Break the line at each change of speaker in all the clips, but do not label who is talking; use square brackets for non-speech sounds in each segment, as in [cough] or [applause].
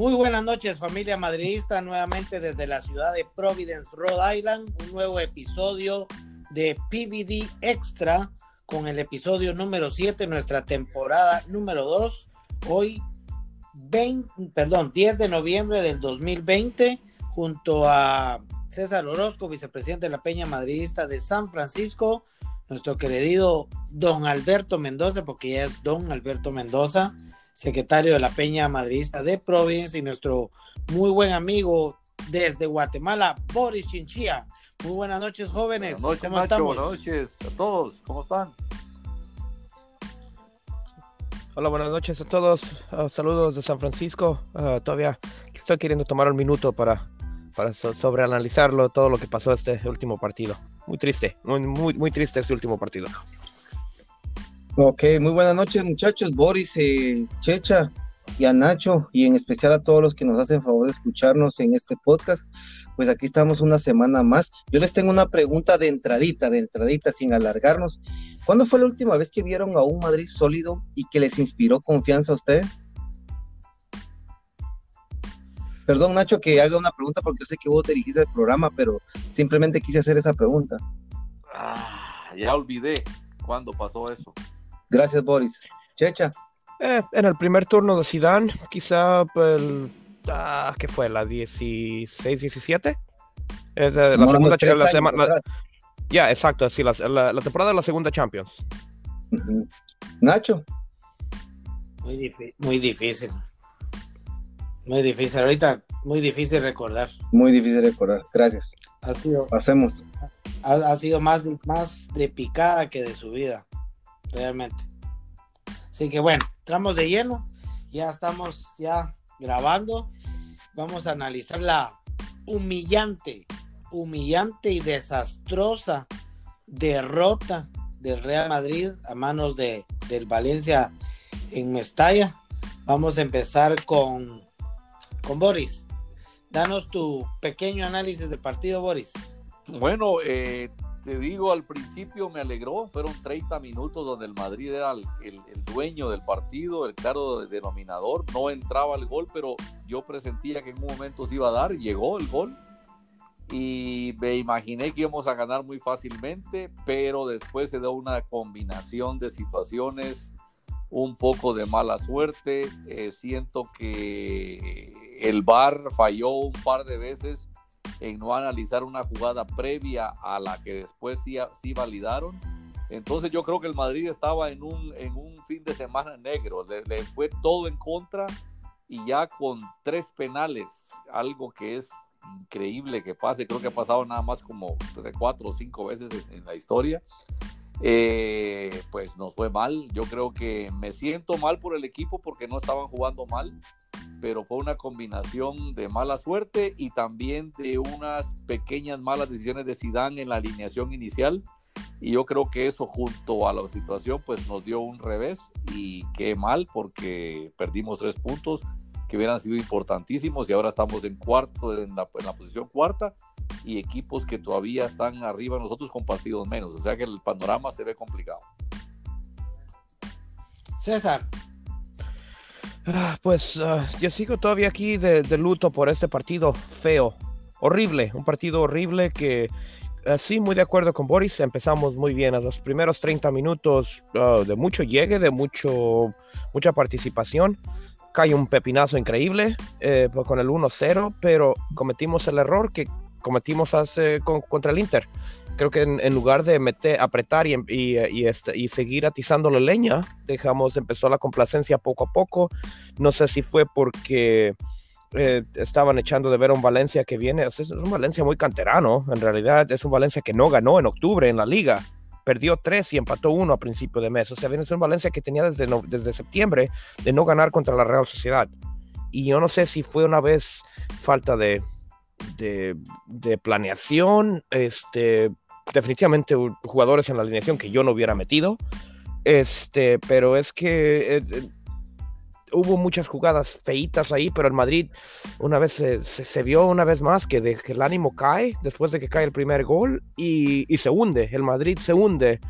Muy buenas noches familia madridista, nuevamente desde la ciudad de Providence, Rhode Island, un nuevo episodio de PVD Extra con el episodio número 7, nuestra temporada número 2, hoy 20, perdón, 10 de noviembre del 2020, junto a César Orozco, vicepresidente de la Peña Madridista de San Francisco, nuestro querido don Alberto Mendoza, porque ya es don Alberto Mendoza, secretario de la Peña Madridista de Providence, y nuestro muy buen amigo desde Guatemala, Boris Chinchilla. Muy buenas noches, jóvenes.
Buenas noches,
¿Cómo
Nacho.
estamos?
Buenas noches a todos. ¿Cómo están?
Hola, buenas noches a todos. Ah, saludos de San Francisco. Ah, todavía estoy queriendo tomar un minuto para, para so- sobreanalizarlo, todo lo que pasó este último partido. Muy triste, muy, muy, muy triste este último partido.
Ok, muy buenas noches muchachos, Boris, eh, Checha y a Nacho y en especial a todos los que nos hacen favor de escucharnos en este podcast. Pues aquí estamos una semana más. Yo les tengo una pregunta de entradita, de entradita, sin alargarnos. ¿Cuándo fue la última vez que vieron a un Madrid sólido y que les inspiró confianza a ustedes? Perdón, Nacho, que haga una pregunta porque yo sé que vos dirigiste el programa, pero simplemente quise hacer esa pregunta.
Ah, ya olvidé cuándo pasó eso.
Gracias, Boris. Checha.
Eh, en el primer turno de Zidane, quizá el, ah, ¿qué fue? ¿La 16, 17? Es de la segunda, la sema- la- ya, exacto, sí, la, la- la temporada de la segunda Champions.
Nacho.
Muy, difí- muy difícil. Muy difícil. Ahorita, muy difícil recordar.
Muy difícil recordar. Gracias.
Ha sido,
Pasemos.
ha, ha sido más, de- más de picada que de subida. Realmente. Así que bueno, entramos de lleno. Ya estamos ya grabando. Vamos a analizar la humillante, humillante y desastrosa derrota del Real Madrid a manos de, del Valencia en Mestalla. Vamos a empezar con, con Boris. Danos tu pequeño análisis del partido, Boris.
Bueno, eh, te digo, al principio me alegró. Fueron 30 minutos donde el Madrid era el, el- el dueño del partido, el claro denominador. No entraba el gol, pero yo presentía que en un momento se iba a dar. Llegó el gol. Y me imaginé que íbamos a ganar muy fácilmente, pero después se dio una combinación de situaciones, un poco de mala suerte. Eh, siento que el VAR falló un par de veces en no analizar una jugada previa a la que después sí, sí validaron. Entonces yo creo que el Madrid estaba en un, en un fin de semana negro, le, le fue todo en contra y ya con tres penales, algo que es increíble que pase, creo que ha pasado nada más como cuatro o cinco veces en la historia. Eh, pues nos fue mal, yo creo que me siento mal por el equipo porque no estaban jugando mal, pero fue una combinación de mala suerte y también de unas pequeñas malas decisiones de Zidane en la alineación inicial. Y yo creo que eso junto a la situación pues nos dio un revés. Y qué mal porque perdimos tres puntos que hubieran sido importantísimos y ahora estamos en cuarto en la, en la posición cuarta y equipos que todavía están arriba de nosotros con partidos menos. O sea que el panorama se ve complicado.
César,
Ah, Pues ah, yo sigo todavía aquí de, de luto por este partido feo, horrible, un partido horrible que ah, sí, muy de acuerdo con Boris, empezamos muy bien. A los primeros 30 minutos ah, de mucho llegue, de mucho, mucha participación, cae un pepinazo increíble eh, pues, con el 1-0, pero cometimos el error que cometimos hace con- contra el Inter. Creo que en, en lugar de meter, apretar y, y, y, este, y seguir atizando la leña, dejamos, empezó la complacencia poco a poco. No sé si fue porque eh, estaban echando de ver a un Valencia que viene, es un Valencia muy canterano, en realidad es un Valencia que no ganó en octubre en la liga, perdió tres y empató uno a principio de mes, o sea, viene un Valencia que tenía desde, no- desde septiembre de no ganar contra la Real Sociedad. Y yo no sé si fue una vez falta de, de, de planeación, este, definitivamente jugadores en la alineación que yo no hubiera metido, este, pero es que eh, eh, hubo muchas jugadas feitas ahí, pero el Madrid una vez se, se- se vio una vez más que, de- que el ánimo cae después de que cae el primer gol y, y se hunde, el Madrid se hunde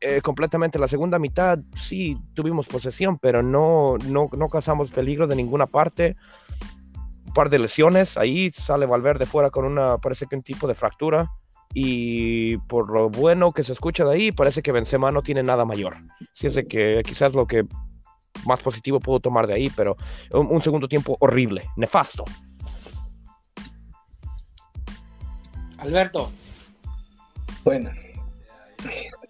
eh, completamente. La segunda mitad sí tuvimos posesión, pero no, no, no causamos peligro de ninguna parte. Par de lesiones. Ahí sale Valverde fuera con una, parece que un tipo de fractura. Y por lo bueno que se escucha de ahí, parece que Benzema no tiene nada mayor. Si es de que quizás lo que más positivo puedo tomar de ahí, pero un, segundo tiempo horrible, nefasto.
Alberto.
Bueno,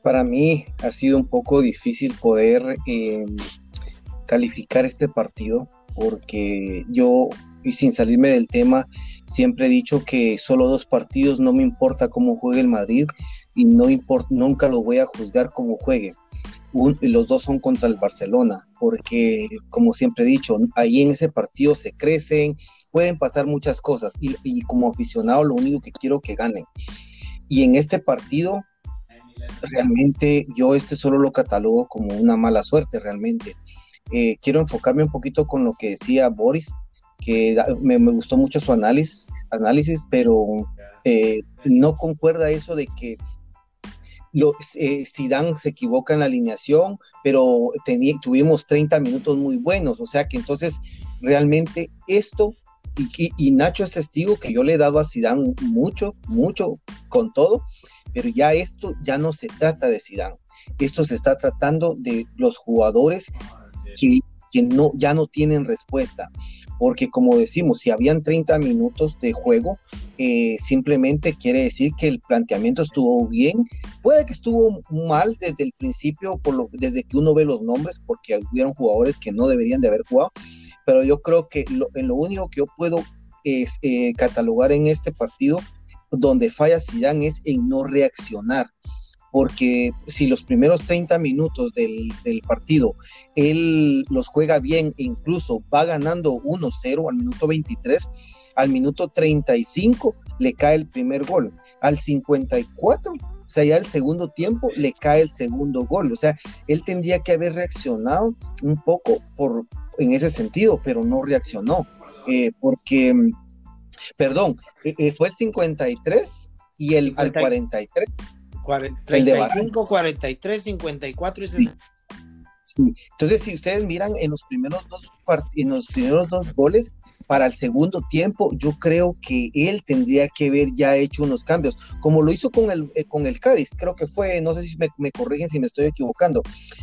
para mí ha sido un poco difícil poder eh, calificar este partido porque yo, y sin salirme del tema, siempre he dicho que solo dos partidos no me importa cómo juegue el Madrid y no nunca lo voy a juzgar como juegue. los dos son contra el Barcelona, porque como siempre he dicho, ahí en ese partido se crecen, pueden pasar muchas cosas y, y como aficionado lo único que quiero que ganen. Y en este partido, realmente yo este solo lo catalogo como una mala suerte realmente. Eh, quiero enfocarme un poquito con lo que decía Boris, que me, gustó mucho su análisis, análisis pero eh, no concuerda eso de que lo, eh, se equivoca en la alineación, pero tuvimos 30 minutos muy buenos, o sea que entonces realmente esto, y, y, Nacho es testigo que yo le he dado a Zidane mucho, mucho con todo, pero ya esto ya no se trata de Zidane, esto se está tratando de los jugadores que, no, ya no tienen respuesta. Porque como decimos, si habían 30 minutos de juego, eh, simplemente quiere decir que el planteamiento estuvo bien. Puede que estuvo mal desde el principio, por lo, desde que uno ve los nombres, porque hubieron jugadores que no deberían de haber jugado. Pero yo creo que lo, en lo único que yo puedo es, eh, catalogar en este partido donde falla Zidane es en no reaccionar porque si los primeros 30 minutos del, partido él los juega bien e incluso va ganando 1-0 al minuto 23, al minuto 35 le cae el primer gol, al 54 o sea, ya el segundo tiempo le cae el segundo gol. O sea, él tendría que haber reaccionado un poco por, en ese sentido, pero no reaccionó. Eh, porque, perdón, eh, eh, fue el 53 y el al 43
35, 43, 54 y 60.
Sí. Entonces, si ustedes miran en los primeros dos en los primeros dos goles, para el segundo tiempo, yo creo que él tendría que haber ya hecho unos cambios, como lo hizo con el, eh, con el Cádiz, creo que fue, no sé si me, me, corrigen si me estoy equivocando,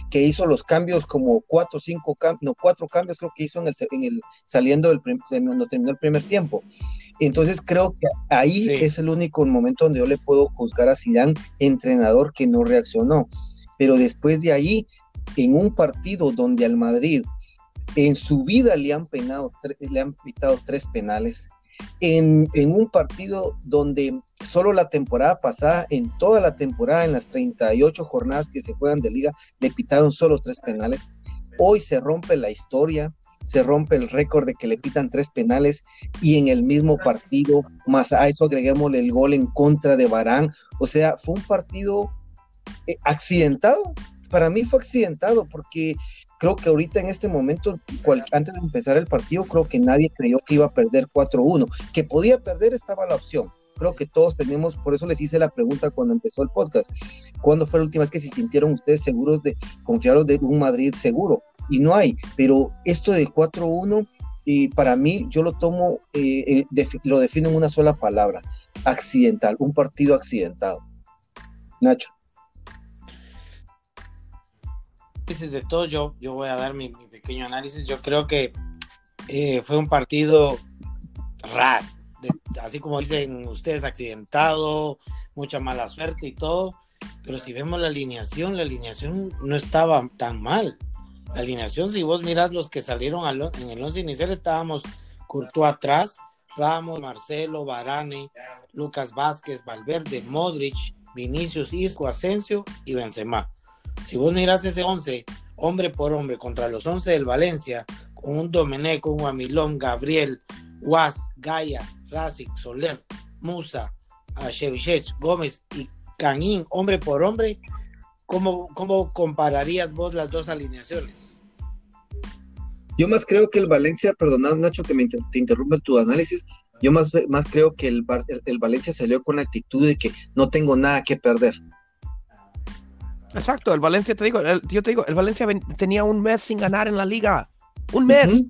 que hizo los cambios como cuatro, cinco cambios, no, cuatro cambios creo que hizo en el, en el saliendo del cuando terminó el primer tiempo. Entonces creo que ahí es el único momento donde yo le puedo juzgar a Zidane, entrenador que no reaccionó. Pero después de ahí, en un partido donde al Madrid en su vida le han penado, le han pitado tres penales. En, en, un partido donde solo la temporada pasada, en toda la temporada, en las 38 jornadas que se juegan de liga, le pitaron solo tres penales. Hoy se rompe la historia, se rompe el récord de que le pitan tres penales y en el mismo partido, más a eso agreguémosle el gol en contra de Barán. O sea, fue un partido eh, accidentado. Para mí fue accidentado porque creo que ahorita en este momento, antes de empezar el partido, creo que nadie creyó que iba a perder 4-1. Que podía perder estaba la opción. Creo que todos tenemos, por eso les hice la pregunta cuando empezó el podcast. ¿Cuándo fue la última vez que se sintieron ustedes seguros de confiaros de un Madrid seguro? y no hay. Pero esto de 4-1, y para mí yo lo tomo, eh, eh, lo defino en una sola palabra, accidental, un partido accidentado. Nacho.
De todo, yo, yo voy a dar mi, pequeño análisis. Yo creo que eh, fue un partido raro, así como dicen ustedes, accidentado, mucha mala suerte y todo. Pero si vemos la alineación, la alineación no estaba tan mal la alineación, si vos mirás los que salieron en el once inicial, estábamos Courtois atrás, Ramos, Marcelo, Varane, Lucas Vázquez, Valverde, Modric, Vinicius, Isco, Asensio y Benzema. Si vos mirás ese once, hombre por hombre, contra los once del Valencia, con un Domenech, un Amilón, Gabriel, Was, Gaia, Rasic, Soler, Musa, Shevichet, Gómez y Canín, hombre por hombre, ¿Cómo, ¿Cómo compararías vos las dos alineaciones?
Yo más creo que el Valencia, perdonad Nacho que me te interrumpa tu análisis, yo más, más creo que el, el, Valencia salió con la actitud de que no tengo nada que perder.
Exacto, el Valencia, te digo, yo te digo, el Valencia tenía un mes sin ganar en la liga. Un mes.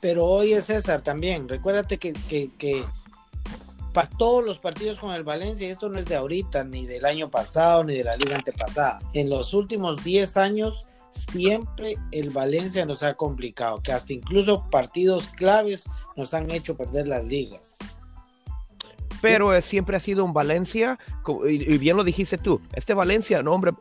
Pero hoy es César también. Recuérdate que, que, para todos los partidos con el Valencia, esto no es de ahorita, ni del año pasado, ni de la liga antepasada. En los últimos 10 años, siempre el Valencia nos ha complicado, que hasta incluso partidos claves nos han hecho perder las ligas
pero siempre ha sido un Valencia, y bien lo dijiste tú, este Valencia, nombre,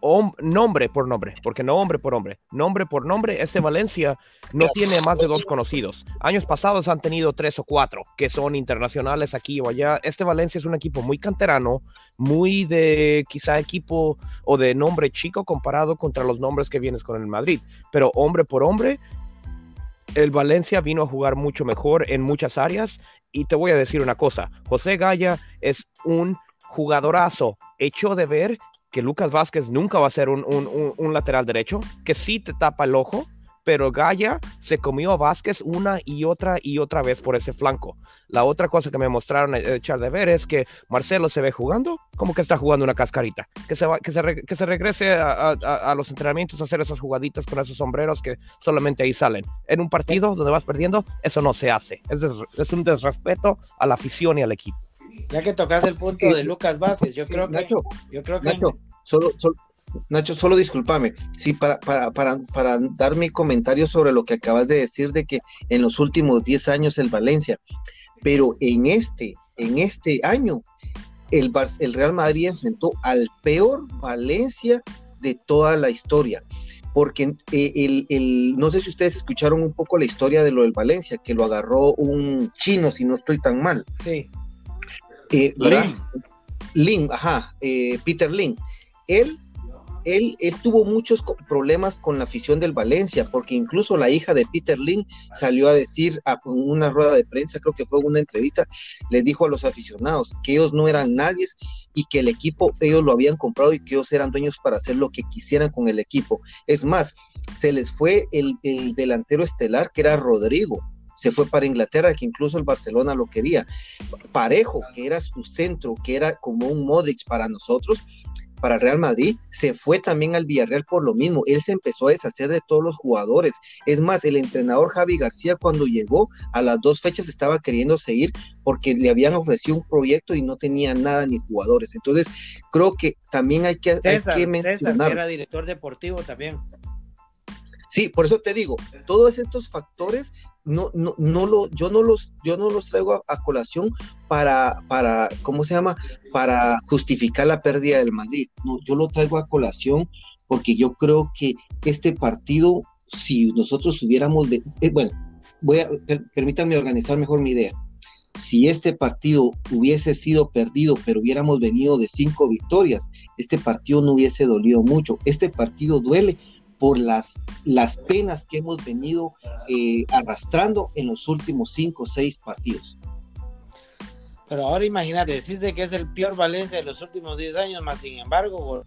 nombre por nombre, porque no hombre por hombre, nombre por nombre, este Valencia no tiene más de dos conocidos. Años pasados han tenido tres o cuatro que son internacionales aquí o allá. Este Valencia es un equipo muy canterano, muy de quizá equipo o de nombre chico comparado contra los nombres que vienes con el Madrid, pero hombre por hombre, el Valencia vino a jugar mucho mejor en muchas áreas. Y te voy a decir una cosa, José Gaya es un jugadorazo. Hecho de ver que Lucas Vázquez nunca va a ser un, un lateral derecho, que sí te tapa el ojo, pero Gaya se comió a Vázquez una y otra y otra vez por ese flanco. La otra cosa que me mostraron eh, echar de ver es que Marcelo se ve jugando como que está jugando una cascarita, que se, va, que se, que se regrese a, los entrenamientos a hacer esas jugaditas con esos sombreros que solamente ahí salen. En un partido donde vas perdiendo, eso no se hace. Es, es un desrespeto a la afición y al equipo.
Ya que tocas el punto de Lucas Vázquez, yo creo que...
Nacho,
yo creo que...
Nacho, solo, solo, Nacho, solo discúlpame, sí, para, para, para, para, dar mi comentario sobre lo que acabas de decir de que en los últimos 10 años el Valencia, pero en este, en este año, el, el Real Madrid enfrentó al peor Valencia de toda la historia. Porque eh, el, el, no sé si ustedes escucharon un poco la historia de lo del Valencia, que lo agarró un chino, si no estoy tan mal.
Sí.
Eh, Lin. Lin, ajá, eh, Peter Lin. Él él, tuvo muchos problemas con la afición del Valencia, porque incluso la hija de Peter Lin salió a decir a una rueda de prensa, creo que fue una entrevista, les dijo a los aficionados que ellos no eran nadie y que el equipo ellos lo habían comprado y que ellos eran dueños para hacer lo que quisieran con el equipo. Es más, se les fue el, el delantero estelar que era Rodrigo, se fue para Inglaterra, que incluso el Barcelona lo quería. Parejo, que era su centro, que era como un Modric para nosotros, para Real Madrid, se fue también al Villarreal por lo mismo. Él se empezó a deshacer de todos los jugadores. Es más, el entrenador Javi García cuando llegó a las dos fechas estaba queriendo seguir porque le habían ofrecido un proyecto y no tenía nada ni jugadores. Entonces, creo que también hay que,
mencionar. era director deportivo también.
Sí, por eso te digo, todos estos factores no, no, no lo, yo no los, yo no los traigo a, colación para, para, ¿cómo se llama? Para justificar la pérdida del Madrid. No, yo lo traigo a colación porque yo creo que este partido, si nosotros hubiéramos, eh, bueno, voy permítanme organizar mejor mi idea. Si este partido hubiese sido perdido, pero hubiéramos venido de cinco victorias, este partido no hubiese dolido mucho. Este partido duele por las, las penas que hemos venido eh, arrastrando en los últimos cinco o seis partidos.
Pero ahora imagínate, decís de que es el peor Valencia de los últimos 10 años, más sin embargo.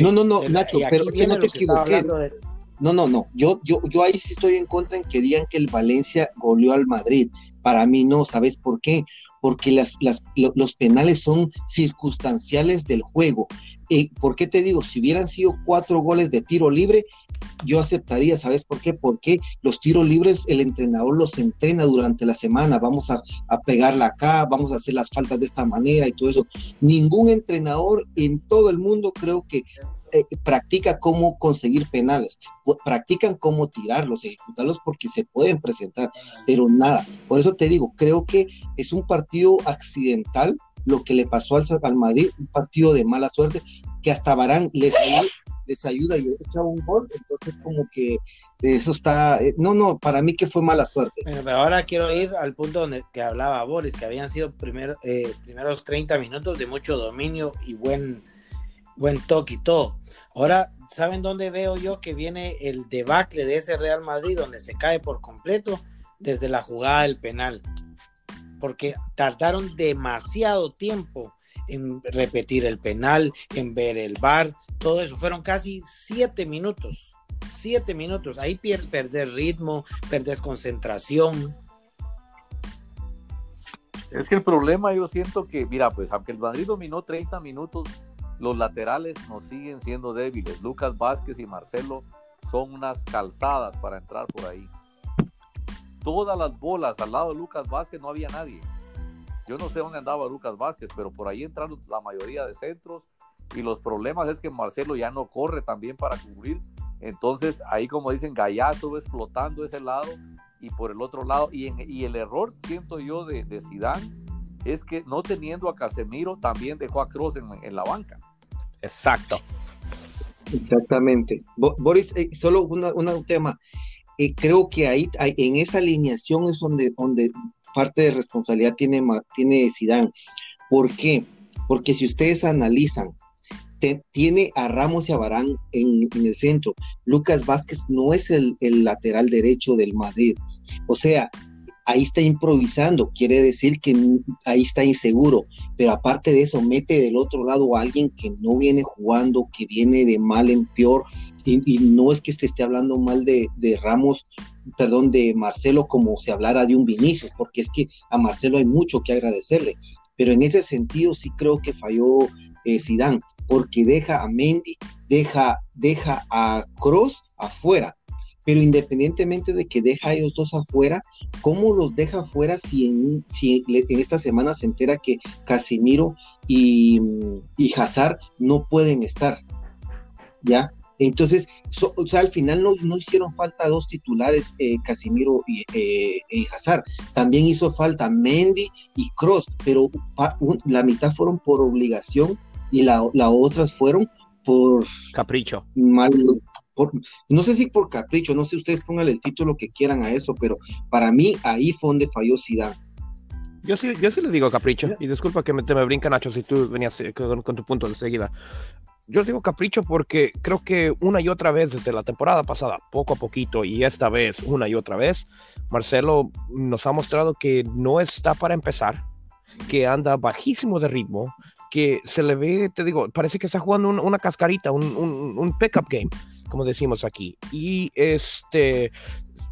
No, no, no, Nacho, pero que no te equivoques. No, no, no. Yo, yo, yo ahí sí estoy en contra en que digan que el Valencia goleó al Madrid. Para mí no, ¿sabes por qué? Porque las, los penales son circunstanciales del juego. Eh, ¿Por qué te digo? Si hubieran sido cuatro goles de tiro libre, yo aceptaría, ¿sabes por qué? Porque los tiros libres el entrenador los entrena durante la semana, vamos a, a pegarla acá, vamos a hacer las faltas de esta manera y todo eso. Ningún entrenador en todo el mundo creo que eh, practica cómo conseguir penales, practican cómo tirarlos, ejecutarlos porque se pueden presentar, pero nada. Por eso te digo, creo que es un partido accidental lo que le pasó al, al Madrid, un partido de mala suerte, que hasta Barán les ayuda, les ayuda y echa un gol, entonces como que eso está, eh, no, no, para mí que fue mala suerte.
pero ahora quiero ir al punto donde que hablaba Boris, que habían sido primer, eh, primeros 30 minutos de mucho dominio y buen, buen toque y todo. Ahora, ¿saben dónde veo yo que viene el debacle de ese Real Madrid, donde se cae por completo desde la jugada del penal? porque tardaron demasiado tiempo en repetir el penal, en ver el bar, todo eso. Fueron casi siete minutos. Siete minutos. Ahí pierdes perder ritmo, perder concentración.
Es que el problema yo siento que, mira, pues aunque el Madrid dominó 30 minutos, los laterales nos siguen siendo débiles. Lucas Vázquez y Marcelo son unas calzadas para entrar por ahí. todas las bolas al lado de Lucas Vázquez no había nadie. Yo no sé dónde andaba Lucas Vázquez, pero por ahí entraron la mayoría de centros y los problemas es que Marcelo ya no corre también para cubrir. Entonces ahí como dicen, Gallazo explotando ese lado y por el otro lado. Y, el error, siento yo, de, de es que no teniendo a Casemiro también dejó a Cross en, la banca.
Exacto.
Exactamente. Boris, eh, solo un tema. Eh, creo que ahí, en esa alineación es donde, donde parte de responsabilidad tiene, tiene Zidane. ¿Por qué? Porque si ustedes analizan, tiene a Ramos y a Barán en, el centro. Lucas Vázquez no es el, lateral derecho del Madrid. O sea, ahí está improvisando, quiere decir que ahí está inseguro, pero aparte de eso, mete del otro lado a alguien que no viene jugando, que viene de mal en peor, y, no es que se esté hablando mal de, Ramos, perdón, de Marcelo como se hablara de un Vinicius, porque es que a Marcelo hay mucho que agradecerle, pero en ese sentido sí creo que falló eh, Zidane, porque deja a Mendy, deja, deja a Cross afuera, pero independientemente de que deja a ellos dos afuera, ¿cómo los deja afuera si en, si en esta semana se entera que Casimiro y, y Hazard no pueden estar? ¿Ya? Entonces, o sea, al final no, no, hicieron falta dos titulares, eh, Casimiro y, eh, y, Hazard. También hizo falta Mendy y Cross, pero la mitad fueron por obligación y la, otras fueron por
capricho.
Mal, no sé si por capricho, no sé ustedes pongan el título que quieran a eso, pero para mí ahí fue donde falló Zidane.
Yo sí, yo sí le digo capricho, y disculpa que me, te me brinca Nacho si tú venías eh, con, tu punto de seguida. Yo les digo capricho porque creo que una y otra vez desde la temporada pasada, poco a poquito, y esta vez una y otra vez, Marcelo nos ha mostrado que no está para empezar, que anda bajísimo de ritmo, que se le ve, te digo, parece que está jugando una cascarita, un, un, un pickup game, como decimos aquí. Y este,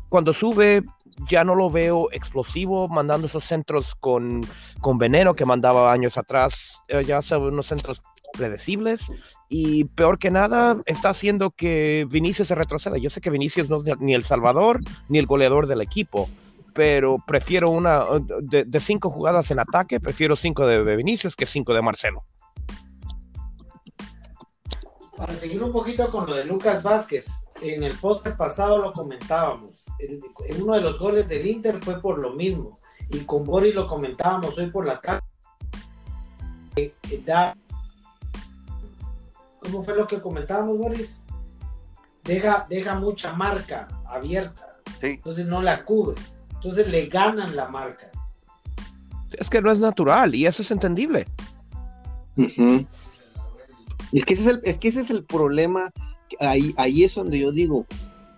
cuando sube, ya no lo veo explosivo, mandando esos centros con, con veneno que mandaba años atrás, eh, ya son unos centros predecibles y peor que nada está haciendo que Vinicius se retroceda. Yo sé que Vinicius no es ni el salvador ni el goleador del equipo, pero prefiero una de, cinco jugadas en ataque, prefiero cinco de, Vinicius que cinco de Marcelo.
Para seguir un poquito con lo de Lucas Vázquez, en el podcast pasado lo comentábamos. en uno de los goles del Inter fue por lo mismo. Y con Boris lo comentábamos hoy por la tarde. ¿Cómo fue lo que comentábamos, Boris? Deja, deja mucha marca abierta. Entonces no la cubre. Entonces le ganan la marca.
Es que no es natural y eso es entendible.
es, que ese es, el, es que ese es el problema. Ahí, ahí es donde yo digo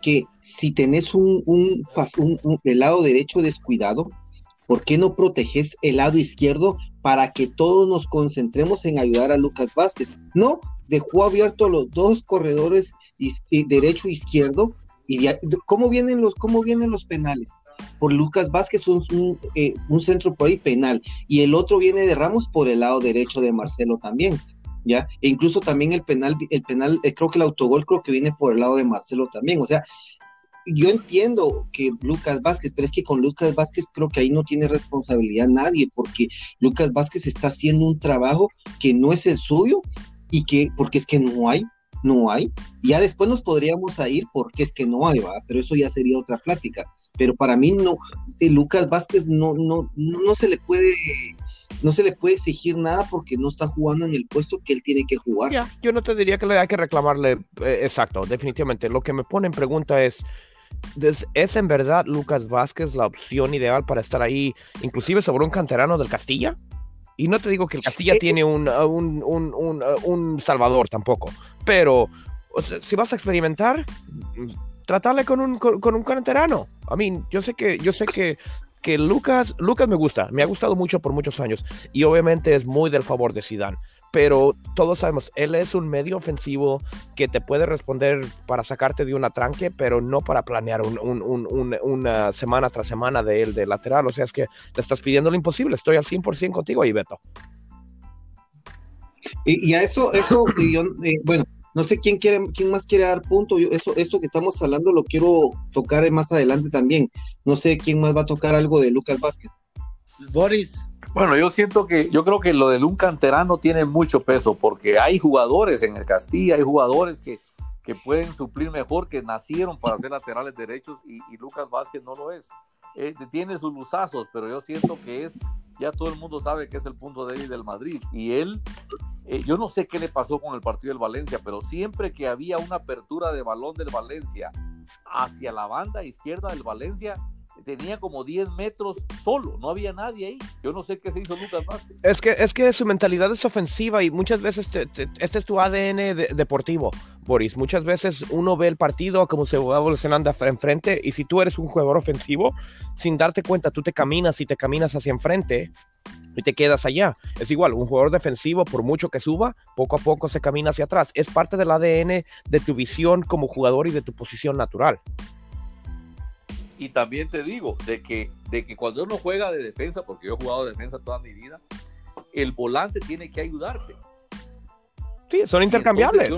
que si tenés un, un, un, el lado derecho descuidado, ¿por qué no proteges el lado izquierdo para que todos nos concentremos en ayudar a Lucas Vázquez? No, dejó abierto los dos corredores derecho e izquierdo y ¿cómo, vienen los, ¿cómo vienen los penales? Por Lucas Vázquez, un, eh, un, centro por ahí penal, y el otro viene de Ramos por el lado derecho de Marcelo también, ¿ya? E incluso también el penal, el penal, eh, creo que el autogol creo que viene por el lado de Marcelo también, o sea, yo entiendo que Lucas Vázquez, pero es que con Lucas Vázquez creo que ahí no tiene responsabilidad nadie, porque Lucas Vázquez está haciendo un trabajo que no es el suyo y que, porque es que no hay, no hay. Ya después nos podríamos ir porque es que no hay, ¿va? pero eso ya sería otra plática. Pero para mí no, de Lucas Vázquez no, no, no se le puede, no se le puede exigir nada porque no está jugando en el puesto que él tiene que jugar.
Ya, yo no te diría que le hay que reclamarle, eh, exacto, definitivamente. Lo que me pone en pregunta es, ¿es en verdad Lucas Vázquez la opción ideal para estar ahí, inclusive sobre un canterano del Castilla? Y no te digo que el Castilla eh, tiene un, un, un, un, salvador tampoco, pero si vas a experimentar, tratarle con un, con, un canterano. A mí, yo sé que, yo sé que, que Lucas, Lucas me gusta, me ha gustado mucho por muchos años y obviamente es muy del favor de Zidane pero todos sabemos, él es un medio ofensivo que te puede responder para sacarte de una tranque, pero no para planear una semana tras semana de él de lateral. O sea, es que le estás pidiendo lo imposible. Estoy al 100% contigo ahí, Beto.
Y, a eso, eso [coughs] yo, eh, bueno, no sé quién quiere, quién más quiere dar punto. Yo, eso, esto que estamos hablando lo quiero tocar más adelante también. No sé quién más va a tocar algo de Lucas Vázquez.
Boris.
Bueno, yo siento que, yo creo que lo de un canterano tiene mucho peso, porque hay jugadores en el Castilla, hay jugadores que, que pueden suplir mejor, que nacieron para ser laterales derechos y, Lucas Vázquez no lo es. Eh, tiene sus luzazos, pero yo siento que es, ya todo el mundo sabe que es el punto débil del Madrid. Y él, eh, yo no sé qué le pasó con el partido del Valencia, pero siempre que había una apertura de balón del Valencia hacia la banda izquierda del Valencia, tenía como 10 metros solo, no había nadie ahí. Yo no sé qué se hizo Lucas Vázquez.
Es que, es que su mentalidad es ofensiva y muchas veces este es tu ADN deportivo, Boris. Muchas veces uno ve el partido como se va evolucionando enfrente y si tú eres un jugador ofensivo, sin darte cuenta, tú te caminas y te caminas hacia enfrente y te quedas allá. Es igual, un jugador defensivo, por mucho que suba, poco a poco se camina hacia atrás. Es parte del ADN de tu visión como jugador y de tu posición natural.
Y también te digo de que, de que cuando uno juega de defensa, porque yo he jugado de defensa toda mi vida, el volante tiene que ayudarte.
Sí, son intercambiables.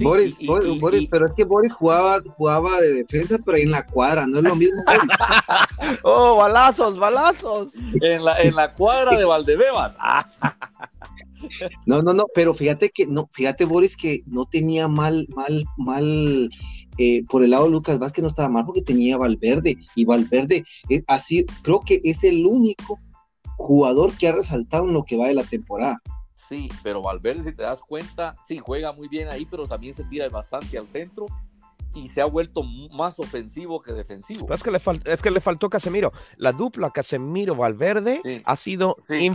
Boris, Boris, pero es que Boris jugaba, jugaba de defensa, pero en la cuadra, no es lo mismo. [laughs]
oh, balazos, balazos.
En la, en la cuadra de Valdebebas. [laughs]
no, no, no, pero fíjate que, no, fíjate, Boris, que no tenía mal, mal, mal eh, por el lado de Lucas Vázquez no estaba mal porque tenía Valverde y Valverde es así, creo que es el único jugador que ha resaltado en lo que va de la temporada.
Sí, pero Valverde, si te das cuenta, sí juega muy bien ahí, pero también se tira bastante al centro y se ha vuelto más ofensivo que defensivo.
Es que le, es que le faltó Casemiro. La dupla Casemiro-Valverde ha sido sí,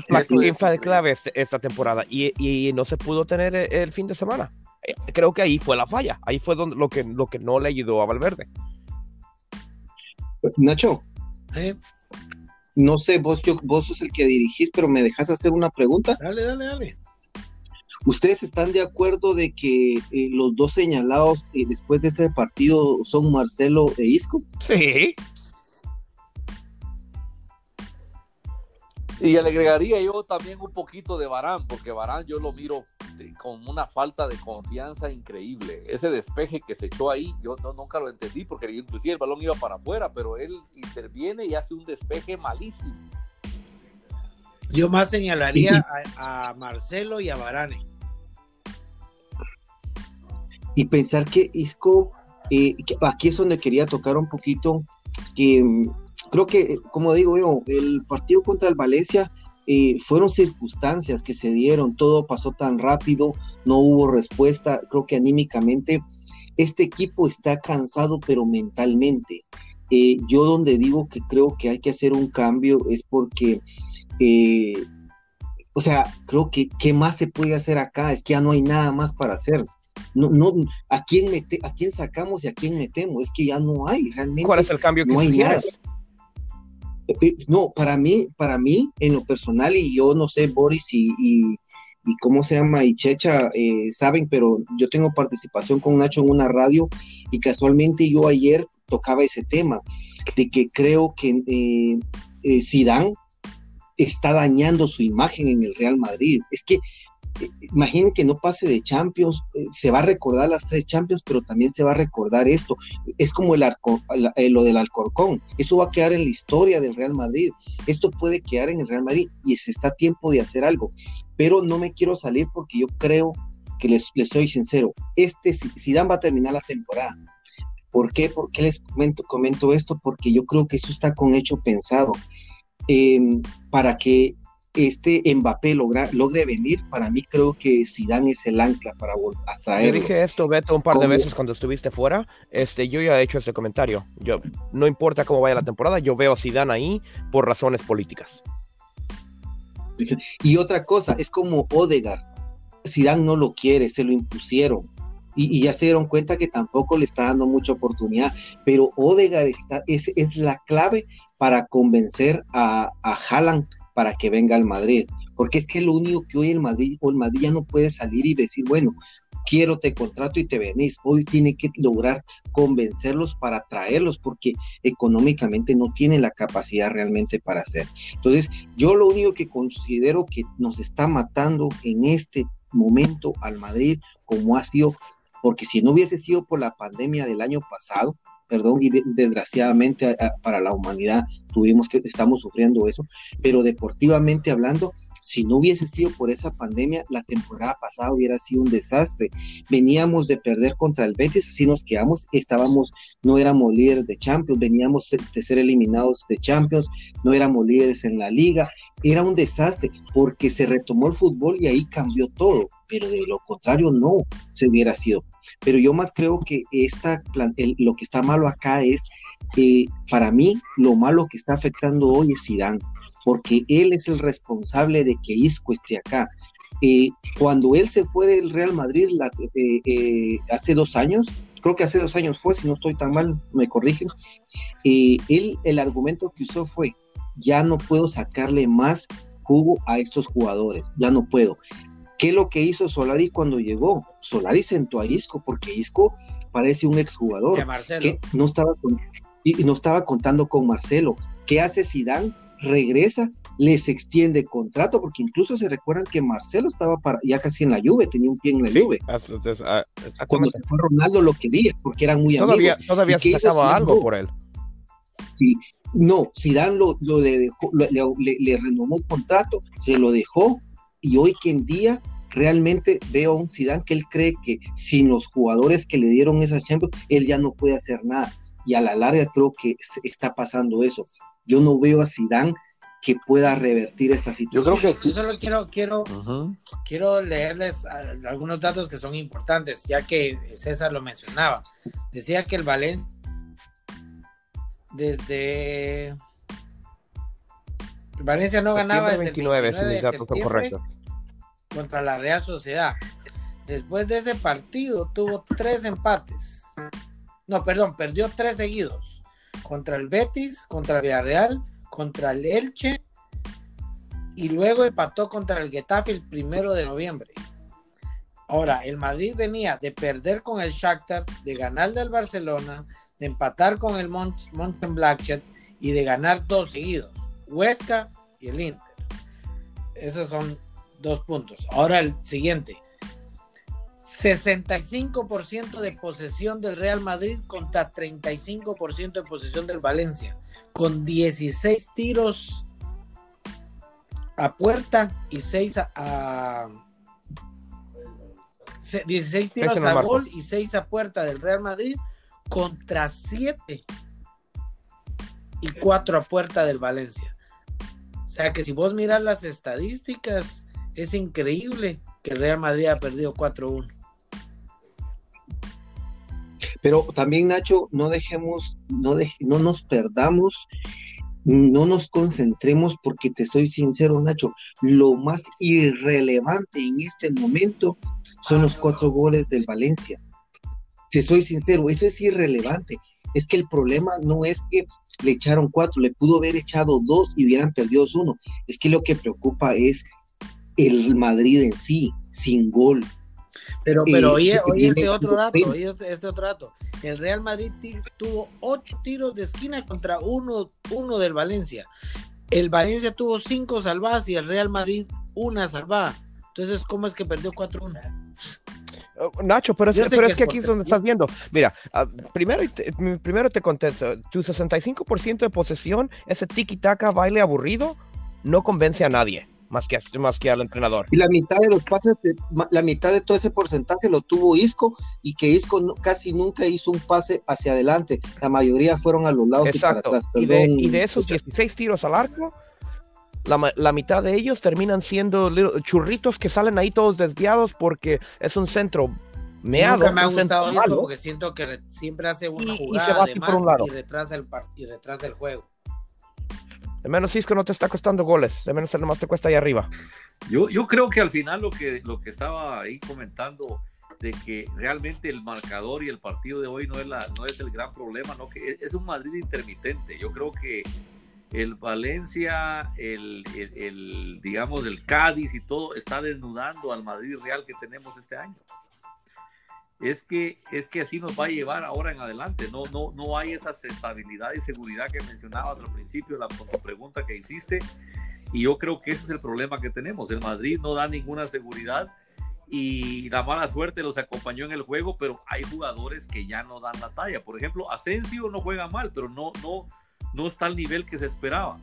clave este, esta temporada y, no se pudo tener el fin de semana. Eh, creo que ahí fue la falla, ahí fue donde, lo, que, lo que no le ayudó a Valverde.
Nacho, no sé, vos, yo, vos sos el que dirigís, pero me dejas hacer una pregunta.
Dale, dale, dale.
¿Ustedes están de acuerdo de que eh, los dos señalados eh, después de este partido son Marcelo e Isco?
Sí.
Y le agregaría yo también un poquito de Barán, porque Barán yo lo miro con una falta de confianza increíble. Ese despeje que se echó ahí, yo no, nunca lo entendí, porque inclusive el balón iba para afuera, pero él interviene y hace un despeje malísimo.
Yo más señalaría a, Marcelo y a Barane.
Y pensar que Isco, eh, aquí es donde quería tocar un poquito, que creo que, como digo yo, el partido contra el Valencia eh, fueron circunstancias que se dieron, todo pasó tan rápido, no hubo respuesta, creo que anímicamente este equipo está cansado, pero mentalmente. Eh, yo donde digo que creo que hay que hacer un cambio es porque, eh, o sea, creo que qué más se puede hacer acá, es que ya no hay nada más para hacer. No, no, ¿a quién, mete, ¿a quién sacamos y a quién metemos? Es que ya no hay realmente.
¿Cuál es el cambio que
no hay eh, no, para mí, para mí, en lo personal, y yo no sé, Boris y, cómo se llama, y Checha, eh, saben, pero yo tengo participación con Nacho en una radio y casualmente yo ayer tocaba ese tema, de que creo que eh, eh está dañando su imagen en el Real Madrid. Es que imaginen que no pase de Champions, eh, se va a recordar las tres Champions, pero también se va a recordar esto. Es como eh, lo del Alcorcón, eso va a quedar en la historia del Real Madrid. Esto puede quedar en el Real Madrid y se está tiempo de hacer algo. Pero no me quiero salir porque yo creo que les, soy sincero, este Zidane va a terminar la temporada. ¿Por qué? ¿Por qué les comento, comento esto? Porque yo creo que eso está con hecho pensado. Em, para que este Mbappé logra, logre venir, para mí creo que Zidane es el ancla para atraer.
Yo dije esto, Beto, un par de veces cuando estuviste fuera. Este, yo ya he hecho ese comentario. Yo, no importa cómo vaya la temporada, yo veo a Zidane ahí por razones políticas.
Y otra cosa, es como Odegar. Zidane no lo quiere, se lo impusieron. Y, ya se dieron cuenta que tampoco le está dando mucha oportunidad. Pero Odegar está, es, es la clave para convencer a, a Haaland para que venga al Madrid, porque es que lo único que hoy el Madrid o el Madrid ya no puede salir y decir, bueno, quiero te contrato y te venís. Hoy tiene que lograr convencerlos para traerlos porque económicamente no tiene la capacidad realmente para hacer. Entonces, yo lo único que considero que nos está matando en este momento al Madrid como ha sido, porque si no hubiese sido por la pandemia del año pasado, perdón, y desgraciadamente para la humanidad tuvimos que, estamos sufriendo eso, pero deportivamente hablando, si no hubiese sido por esa pandemia, la temporada pasada hubiera sido un desastre. Veníamos de perder contra el Betis, así nos quedamos, estábamos, no éramos líderes de Champions, veníamos de ser eliminados de Champions, no éramos líderes en la liga, era un desastre porque se retomó el fútbol y ahí cambió todo, pero de lo contrario no se hubiera sido. Pero yo más creo que esta, lo que está malo acá es, que para mí, lo malo que está afectando hoy es Zidane porque él es el responsable de que Isco esté acá. Eh, cuando él se fue del Real Madrid eh, eh, hace dos años, creo que hace dos años fue, si no estoy tan mal, me corrigen, él el argumento que usó fue, ya no puedo sacarle más jugo a estos jugadores, ya no puedo. ¿Qué es lo que hizo Solari cuando llegó? Solari sentó a Isco, porque Isco parece un exjugador que no estaba, y no estaba contando con Marcelo. ¿Qué hace Zidane? Regresa, les extiende contrato, porque incluso se recuerdan que Marcelo estaba para, ya casi en la lluvia, tenía un pie en la lluvia. Ah, Cuando se fue Ronaldo lo quería, porque eran muy
todavía,
amigos.
Todavía se pasaba algo por él.
Sí, no, Zidane lo, lo le dejó, le, le, renovó el contrato, se lo dejó, y hoy que en día realmente veo a un Zidane que él cree que sin los jugadores que le dieron esas Champions, él ya no puede hacer nada. Y a la larga creo que está pasando eso. Yo no veo a Zidane que pueda revertir esta situación.
Yo creo que sí. Yo solo quiero, quiero, quiero leerles algunos datos que son importantes, ya que César lo mencionaba. Decía que el Valencia desde Valencia no ganaba desde 29, el correcto. contra la Real Sociedad. Después de ese partido tuvo tres empates. No, perdón, perdió tres seguidos contra el Betis, contra el Villarreal, contra el Elche y luego empató contra el Getafe el primero de noviembre. Ahora, el Madrid venía de perder con el Shakhtar, de ganar del Barcelona, de empatar con el Mountain Blackchat y de ganar dos seguidos, Huesca y el Inter. Esos son dos puntos. Ahora el siguiente. 65% de posesión del Real Madrid contra 35% de posesión del Valencia, con 16 tiros a puerta y 6 a, 16 tiros a gol y 6 a puerta del Real Madrid contra 7 y 4 a puerta del Valencia. O sea que si vos miras las estadísticas, es increíble que el Real Madrid ha perdido 4-1.
Pero también, Nacho, no dejemos, no, no nos perdamos, no nos concentremos, porque te soy sincero, Nacho, lo más irrelevante en este momento son los cuatro goles del Valencia. Te soy sincero, eso es irrelevante. Es que el problema no es que le echaron cuatro, le pudo haber echado dos y hubieran perdido uno. Es que lo que preocupa es el Madrid en sí, sin gol.
Pero, pero oye, oye este otro dato, oye este otro dato. El Real Madrid tuvo ocho tiros de esquina contra uno, uno del Valencia. El Valencia tuvo cinco salvadas y el Real Madrid una salvada. Entonces, ¿cómo es que perdió 4-1?
Nacho, pero, es, pero es, que aquí es donde estás viendo. Mira, ah, primero, te, primero te contesto, tu 65% de posesión, ese tiki-taka baile aburrido, no convence a nadie más que, más que al entrenador.
Y la mitad de los pases, la mitad de todo ese porcentaje lo tuvo Isco y que Isco casi nunca hizo un pase hacia adelante. La mayoría fueron a los lados y para atrás.
y, de, esos 16 tiros al arco, la, mitad de ellos terminan siendo churritos que salen ahí todos desviados porque es un centro meado.
me ha gustado porque siento que siempre hace una jugada y, por un lado. y retrasa el, y retrasa el juego.
De menos Cisco no te está costando goles, de menos nomás te cuesta ahí arriba.
Yo, yo creo que al final lo que, lo que estaba ahí comentando de que realmente el marcador y el partido de hoy no es, la, no es el gran problema, no que es, un Madrid intermitente. Yo creo que el Valencia, el, el, digamos, el Cádiz y todo está desnudando al Madrid real que tenemos este año es que, es que así nos va a llevar ahora en adelante. No, no, no hay esa estabilidad y seguridad que mencionabas al principio la, con tu pregunta que hiciste. Y yo creo que ese es el problema que tenemos. El Madrid no da ninguna seguridad y la mala suerte los acompañó en el juego, pero hay jugadores que ya no dan la talla. Por ejemplo, Asensio no juega mal, pero no, no, no está al nivel que se esperaba.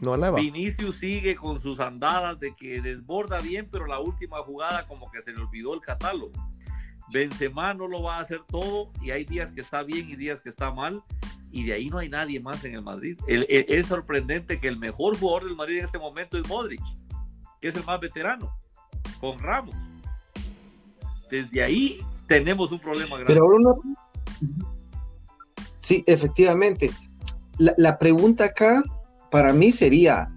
No eleva.
Vinicius sigue con sus andadas de que desborda bien, pero la última jugada como que se le olvidó el catálogo. Benzema no lo va a hacer todo y hay días que está bien y días que está mal y de ahí no hay nadie más en el Madrid. Es sorprendente que el mejor jugador del Madrid en este momento es Modric, que es el más veterano, con Ramos. Desde ahí tenemos un problema grande.
Pero. Sí, efectivamente. La, la pregunta acá para mí sería,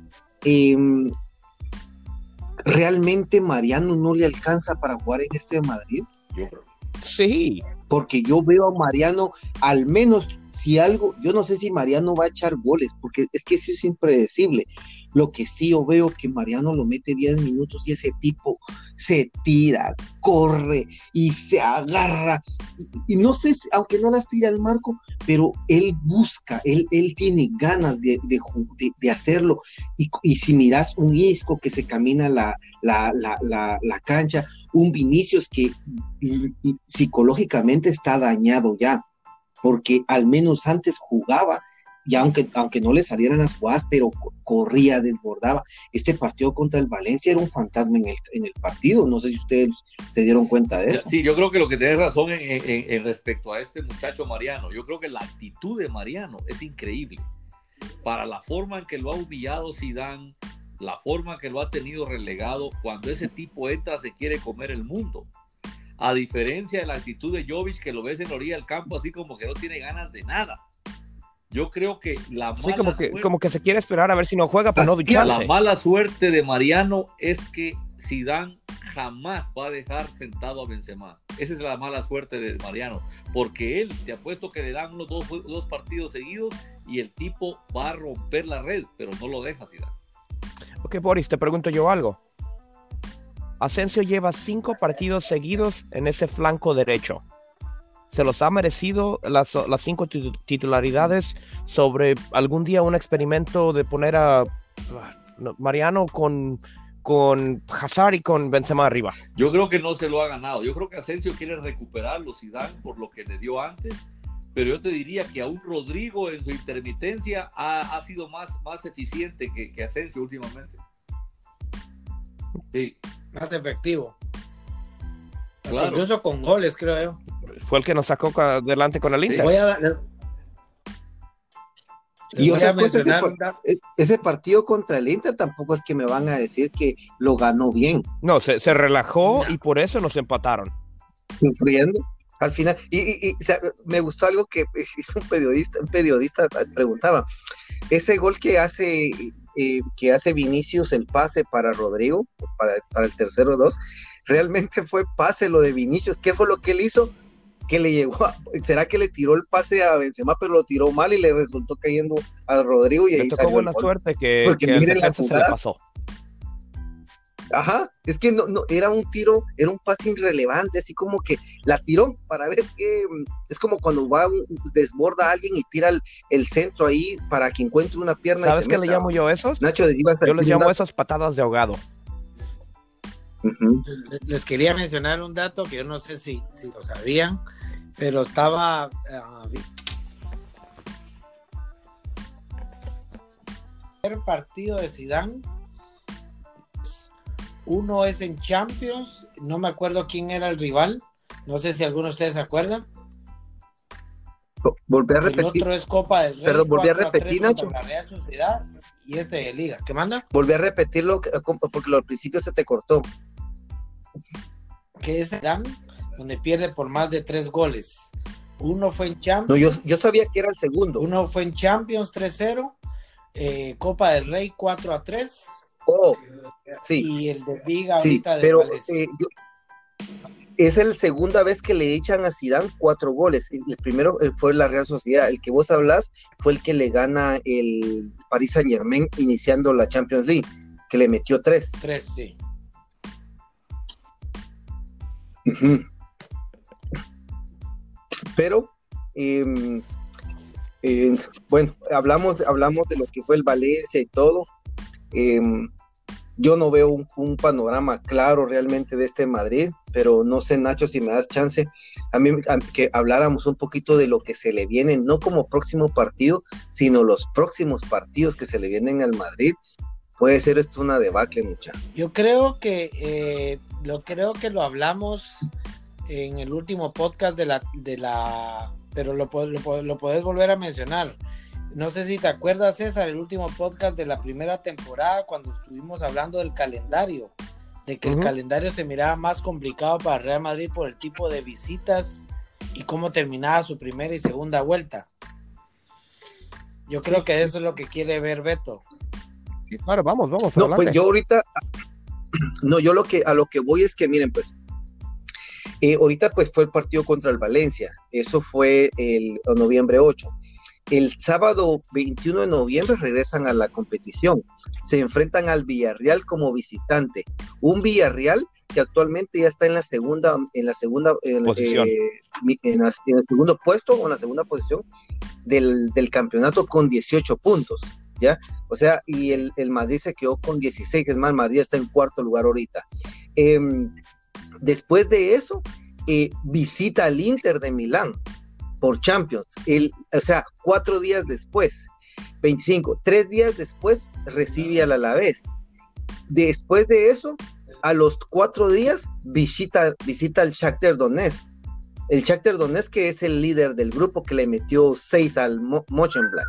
em, ¿realmente Mariano no le alcanza para jugar en este Madrid?
Yo creo.
Sí,
Porque yo veo a Mariano, al menos si algo, yo no sé si Mariano va a echar goles, porque es que eso es impredecible. Lo que sí yo veo que Mariano lo mete 10 minutos y ese tipo se tira, corre y se agarra. Y, no sé, si- aunque no las tira al marco, pero él busca, él, él tiene ganas de, de hacerlo. Y, si miras un Isco que se camina la, la, la, la, cancha, un Vinicius que y psicológicamente está dañado ya, porque al menos antes jugaba y aunque, aunque no le salieran las jugadas, pero co- corría, desbordaba. Este partido contra el Valencia era un fantasma en el, en el partido, no sé si ustedes se dieron cuenta de eso.
Sí, yo creo que lo que tienes razón en, en- en respecto a este muchacho Mariano, yo creo que la actitud de Mariano es increíble. Para la forma en que lo ha humillado Zidane, la forma en que lo ha tenido relegado, cuando ese tipo entra se quiere comer el mundo. A diferencia de la actitud de Jovic que lo ves en la orilla del campo así como que no tiene ganas de nada. Yo creo que la
sí,
mala
como que,
suerte-
como que se quiere esperar a ver si no juega para no
la mala suerte de Mariano es que Zidane jamás va a dejar sentado a Benzema. Esa es la mala suerte de Mariano, porque él, te apuesto que le dan unos dos, dos partidos seguidos y el tipo va a romper la red, pero no lo deja Zidane.
Ok, Boris, te pregunto yo algo. Asensio lleva cinco partidos seguidos en ese flanco derecho. ¿Se los ha merecido las, las cinco titu- titularidades sobre algún día un experimento de poner a no, Mariano con, con Hazard y con Benzema arriba?
Yo creo que no se lo ha ganado. Yo creo que Asensio quiere recuperarlo Zidane por lo que le dio antes, pero yo te diría que aún Rodrigo en su intermitencia ha, ha sido más, más eficiente que, que Asensio últimamente. Sí,
Más efectivo.
Claro.
Incluso con goles, creo yo.
Fue el que nos sacó adelante con el Inter.
Voy a, les
Y otra cosa, ese, e- ese partido contra el Inter tampoco es que me van a decir que lo ganó bien,
No, se, se relajó
No.
y por eso nos empataron.
sufriendo. Al final, y, y- y, o sea, me gustó algo que [laughs] hizo un periodista, un periodista preguntaba, ese gol que hace, eh, que hace Vinicius, el pase para Rodrigo, para, para el tercero dos, realmente fue pase lo de Vinicius, ¿qué fue lo que él hizo? Que le llegó a- ¿será que le tiró el pase a Benzema, pero lo tiró mal y le resultó cayendo a Rodrigo y ahí
tocó
salió el
buena
gol?
suerte que,
Porque
que el
miren la
se le pasó.
Ajá, es que no, no, era un tiro, era un pase irrelevante, así como que la tiró para ver que es como cuando va, un- desborda a alguien y tira el, el centro ahí para que encuentre una pierna.
¿Sabes qué le llamo yo a esos?
Nacho,
Yo les llamo
una-
esas patadas de ahogado.
Les quería mencionar un dato que yo no sé si, si lo sabían, pero estaba ah, vi- el partido de Zidane. Uno es en Champions, no me acuerdo quién era el rival, no sé si alguno de ustedes se acuerda.
Volví a
El
repetir,
otro es Copa del Rey.
Perdón, volví a
4 3
repetir, Nacho.
La Real Sociedad y este de Liga. ¿Qué manda?
volví a repetirlo como- porque al principio se te cortó.
Que es Zidane, donde pierde por más de tres goles. Uno fue en Champions.
No, yo, yo sabía que era el segundo.
Uno fue en Champions 3-0, eh, Copa del Rey 4-3
Oh, sí.
y el de Liga
Sí,
ahorita de
pero eh, yo- es la segunda vez que le echan a Zidane cuatro goles. El primero eh, fue la Real Sociedad. El que vos hablas fue el que le gana el Paris Saint Germain iniciando la Champions League, que le metió tres.
3, sí.
Pero, eh, bueno, hablamos, hablamos de lo que fue el Valencia y todo. Em, yo no veo un, panorama claro realmente de este Madrid, pero no sé, Nacho, si me das chance, a mí que habláramos un poquito de lo que se le viene, no como próximo partido, sino los próximos partidos que se le vienen al Madrid. Puede ser esto una debacle, mucha.
Yo creo que eh, lo creo que lo hablamos en el último podcast de la, de la pero lo, lo, lo podés volver a mencionar no sé si te acuerdas, César, el último podcast de la primera temporada, cuando estuvimos hablando del calendario, de que el calendario se miraba más complicado para Real Madrid por el tipo de visitas y cómo terminaba su primera y segunda vuelta. Yo creo que eso es lo que quiere ver Beto.
claro, vamos, vamos.
No, pues yo ahorita, [clears throat] no, yo lo que a lo que voy es que miren, pues, eh, ahorita pues fue el partido contra el Valencia, eso fue el noviembre 8 el sábado 21 de noviembre regresan a la competición. Se enfrentan al Villarreal como visitante. Un Villarreal que actualmente ya está en la segunda, en la segunda,
posición.
Eh, en, el segundo puesto o en la segunda posición del, campeonato con 18 puntos. ¿Ya? O sea, y el, Madrid se quedó con 16, es más, Madrid está en cuarto lugar ahorita. Em, después de eso, eh, visita al Inter de Milán, por Champions. El, o sea, cuatro días después, 25, tres días después recibe al Alavés. Después de eso, a los cuatro días visita, visita al Shakhtar Donetsk. El Shakhtar Donetsk que es el líder del grupo que le metió seis al Mo Black.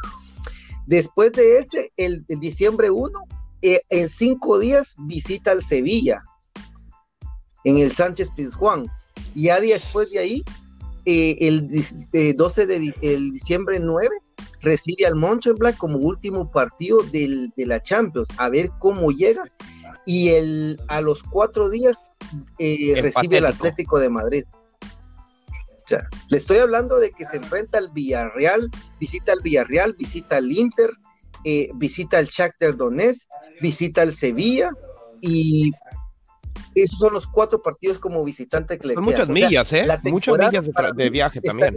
Después de este, el, diciembre 1, eh, en cinco días visita al Sevilla en el Sánchez Pizjuán. Y ya después de ahí eh, el 12 eh, de el diciembre 9 recibe al Mönchengladbach como último partido de la Champions, a ver cómo llega. Y el, a los cuatro días eh, recibe al Atlético de Madrid. le estoy hablando de que se enfrenta al Villarreal, visita al Villarreal, visita al Inter, visita al Shakhtar Donetsk, visita al Sevilla y esos son los cuatro partidos como visitante que
son muchas millas, ¿eh? Muchas millas de, viaje también.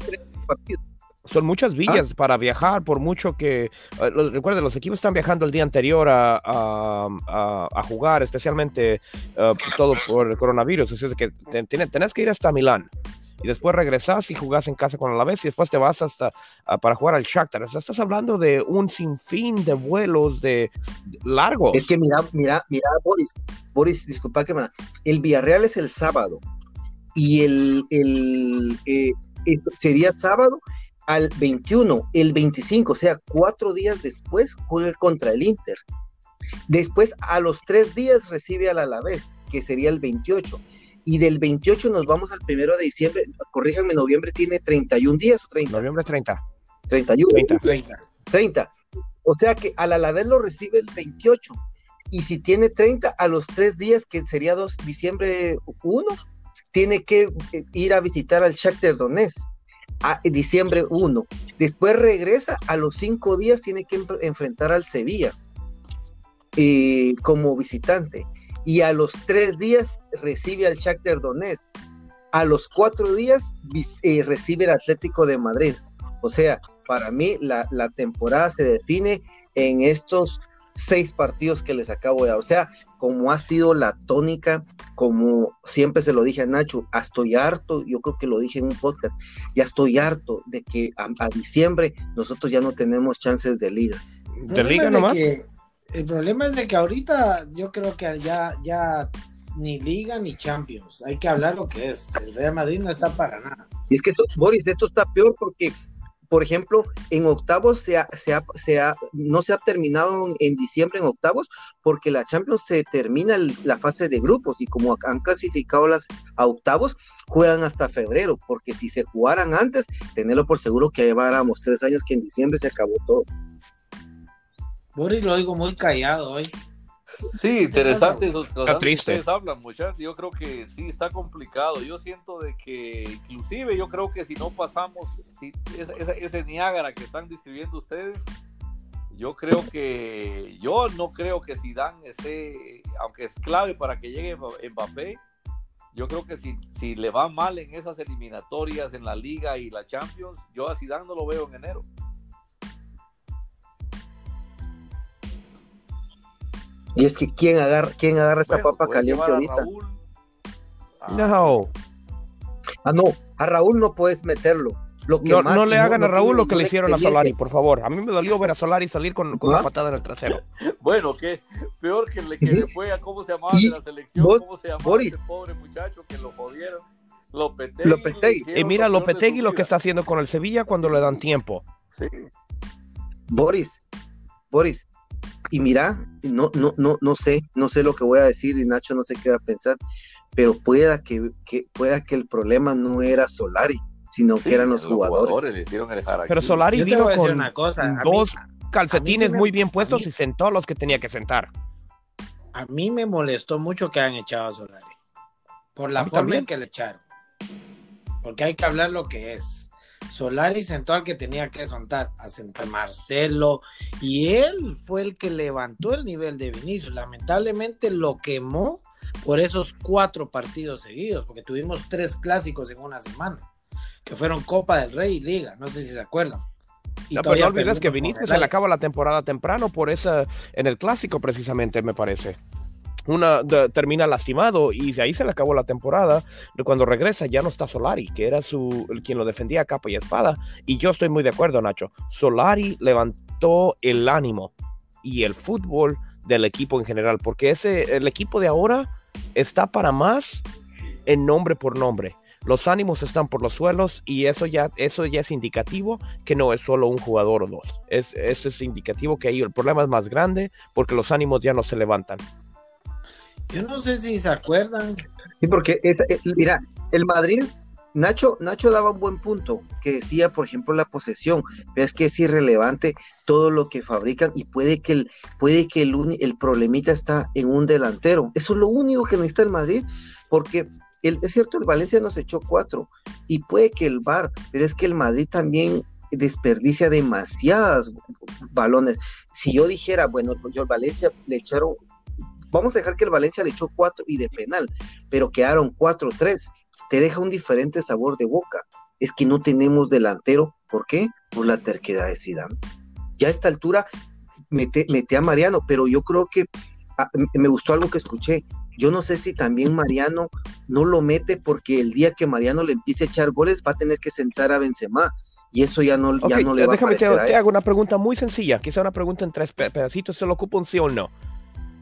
Son muchas villas ah. para viajar, por mucho que. Eh, recuerden, los equipos están viajando el día anterior a, a, jugar, especialmente eh, todo por el coronavirus. Así es que tenés que ir hasta Milán y después regresas y jugás en casa con la vez y después te vas hasta ah, para jugar al Shakhtar. O sea, estás hablando de un sinfín de vuelos de, largos.
Es que mira, mira, mira, Boris, Boris, disculpa que me... El Villarreal es el sábado y el, el eh, sería sábado al 21, el 25, o sea, cuatro días después juega contra el Inter. Después, a los tres días recibe al Alavés, que sería el 28 y del 28 nos vamos al primero de diciembre. Corríjanme, noviembre tiene 31 días o 30.
Noviembre 30.
31. 30. 30. O sea que al Alavés lo recibe el 28. Y si tiene 30, a los tres días, que sería 2 diciembre 1, tiene que eh, ir a visitar al Shakhtar Donetsk a diciembre 1. Después regresa, a los cinco días tiene que enfrentar al Sevilla eh, como visitante y a los tres días recibe al Shakhtar Donetsk. A los cuatro días eh, recibe el Atlético de Madrid. O sea, para mí la, temporada se define en estos seis partidos que les acabo de dar. O sea, como ha sido la tónica, como siempre se lo dije a Nacho, estoy harto, yo creo que lo dije en un podcast, ya estoy harto de que a, diciembre nosotros ya no tenemos chances de liga.
¿De liga nomás?
El problema es de que ahorita yo creo que ya, ya ni Liga ni Champions. Hay que hablar lo que es. El Real Madrid no está para nada.
Y es que, esto, Boris, esto está peor porque, por ejemplo, en octavos se se no se ha terminado en diciembre en octavos porque la Champions se termina la fase de grupos y como han clasificado las a octavos, juegan hasta febrero. Porque si se jugaran antes, tenerlo por seguro que lleváramos tres años que en diciembre se acabó todo.
Boris lo oigo muy callado hoy.
Sí, interesante.
está triste.
Ustedes hablan, muchachos. Yo creo que sí está complicado. Yo siento de que, inclusive, yo creo que si no pasamos si, ese, ese, Niágara que están describiendo ustedes, yo creo que, yo no creo que si dan ese, aunque es clave para que llegue Mbappé, yo creo que si, si le va mal en esas eliminatorias en la Liga y la Champions, yo a Zidane no lo veo en enero.
Y es que quién agarra, quién agarra esa papa caliente ahorita.
Ah. No.
Ah, no, a Raúl no puedes meterlo. Lo que
no,
más,
no le hagan
no
a Raúl lo que le hicieron a. Solari, por favor. A mí me dolió ver a Solari salir con, con
¿Ah?
una patada en el trasero. [laughs]
Bueno, que peor que le, que le fue a cómo se llamaba [laughs] de la selección,
vos,
cómo se llamaba
Boris.
ese pobre muchacho que lo jodieron. Lopetegui.
Lopetegui.
Y mira
peor de
Lopetegui lo que está haciendo con el Sevilla cuando le dan tiempo.
Sí.
Boris, Boris, y mira, no, no, no, no sé, no sé lo que voy a decir y Nacho no sé qué va a pensar, pero pueda que, que pueda que el problema no era Solari, sino
Sí,
que eran los jugadores.
le hicieron el.
Pero Solari vino con
una cosa.
Dos
mí
calcetines
me-
muy bien puestos
mí-
y sentó a los que tenía que sentar.
a mí me molestó mucho que han echado a Solari. Por la forma
también.
en que le echaron. Porque hay que hablar lo que es. Solari sentó al que tenía que sentar, a sentar Marcelo, y él fue el que levantó el nivel de Vinicius. Lamentablemente lo quemó por esos cuatro partidos seguidos, porque tuvimos tres clásicos en una semana, que fueron Copa del Rey y Liga, no sé si se acuerdan. Y
No, pero
todavía
no olvides que Vinicius se le acaba la temporada temprano por esa en el clásico precisamente me parece. Una de- termina lastimado y de ahí se le acabó la temporada. Cuando regresa ya no está Solari, que era su quien lo defendía a capa y espada. Y yo estoy muy de acuerdo, Nacho. Solari levantó el ánimo y el fútbol del equipo en general, porque ese el equipo de ahora está para más en nombre por nombre. Los ánimos están por los suelos y eso ya, eso ya es indicativo que no es solo un jugador o dos. Es, eso es indicativo que ahí el problema es más grande porque los ánimos ya no se levantan.
Yo no sé si se acuerdan,
Sí, porque esa- eh, mira, el Madrid, Nacho, Nacho daba un buen punto, que decía, por ejemplo, la posesión, pero es que es irrelevante todo lo que fabrican y puede que el, puede que el, el problemita está en un delantero. Eso es lo único que necesita el Madrid, porque el, es cierto, el Valencia nos echó cuatro y puede que el VAR, pero es que el Madrid también desperdicia demasiadas balones. Si yo dijera, bueno, yo el Valencia le echaron vamos a dejar que el Valencia le echó cuatro y de penal, pero quedaron cuatro tres. Te deja un diferente sabor de boca. Es que no tenemos delantero. ¿Por qué? Por la terquedad de Zidane. Ya a esta altura mete, mete a Mariano, pero yo creo que ah, m- me gustó algo que escuché. Yo no sé si también Mariano no lo mete porque el día que Mariano le empiece a echar goles va a tener que sentar a Benzema y eso ya no, ya no le va a
déjame te,
a
te hago una pregunta muy sencilla, quizá una pregunta en tres pe- pedacitos, solo ocupa un sí o un no.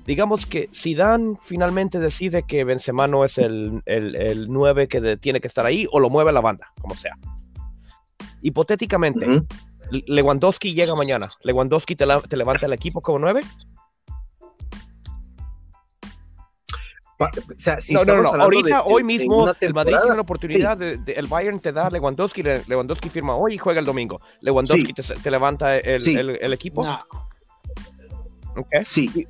Digamos que Zidane finalmente decide que Benzema no es el, el, el 9 que de- tiene que estar ahí o lo mueve a la banda, como sea. Hipotéticamente, Lewandowski llega mañana. ¿Lewandowski te, la- te levanta el equipo como 9?
Pa- o sea, si
no, no, no, Ahorita,
de-
hoy mismo,
una
el Madrid tiene la oportunidad de, de- el Bayern te da Lewandowski, Le- Lewandowski firma hoy y juega el domingo. Lewandowski te, te levanta el,
Sí.
el- el equipo.
no.
Sí.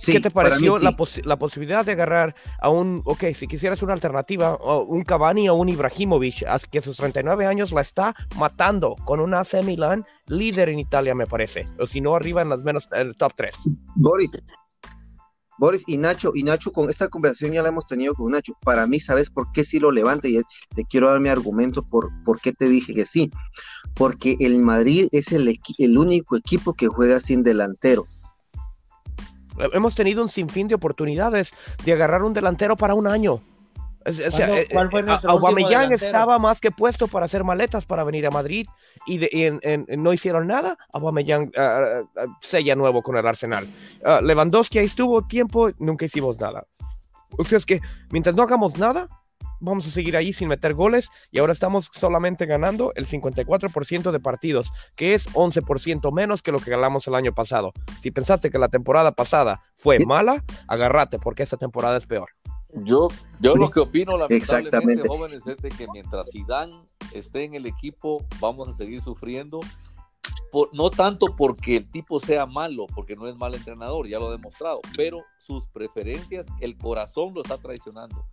Sí,
¿Qué te
mí
pareció
sí.
la, posi- la posibilidad de agarrar a un, ok, si quisieras una alternativa, un Cavani o un Ibrahimovic, que a sus 39 años la está matando con un AC Milan, líder en Italia, me parece, o si no, arriba en las menos, el top 3.
Boris, Boris y Nacho, y Nacho, con esta conversación ya la hemos tenido con Nacho. Para mí, ¿sabes por qué sí lo levanta? Y es, te quiero dar mi argumento por, por qué te dije que sí. Porque el Madrid es el, el único equipo que juega sin delantero.
Hemos tenido un sinfín de oportunidades de agarrar un delantero para un año. O sea,
¿Cuándo-
eh,
cuál fue
eh, Aubameyang estaba más que puesto para hacer maletas para venir a Madrid y, de- y en- en- no hicieron nada. Aubameyang ah, ah, sella nuevo con el Arsenal. Ah, Lewandowski ahí estuvo tiempo, nunca hicimos nada. O sea, es que mientras no hagamos nada, vamos a seguir ahí sin meter goles y ahora estamos solamente ganando el 54% de partidos, que es 11% menos que lo que ganamos el año pasado. Si pensaste que la temporada pasada fue mala, agárrate porque esta temporada es peor.
Yo, yo lo que opino, lamentablemente,
Exactamente.
jóvenes, es de que mientras Zidane esté en el equipo, vamos a seguir sufriendo. Por- no tanto porque el tipo sea malo, porque no es mal entrenador, ya lo ha demostrado, pero sus preferencias, el corazón lo está traicionando.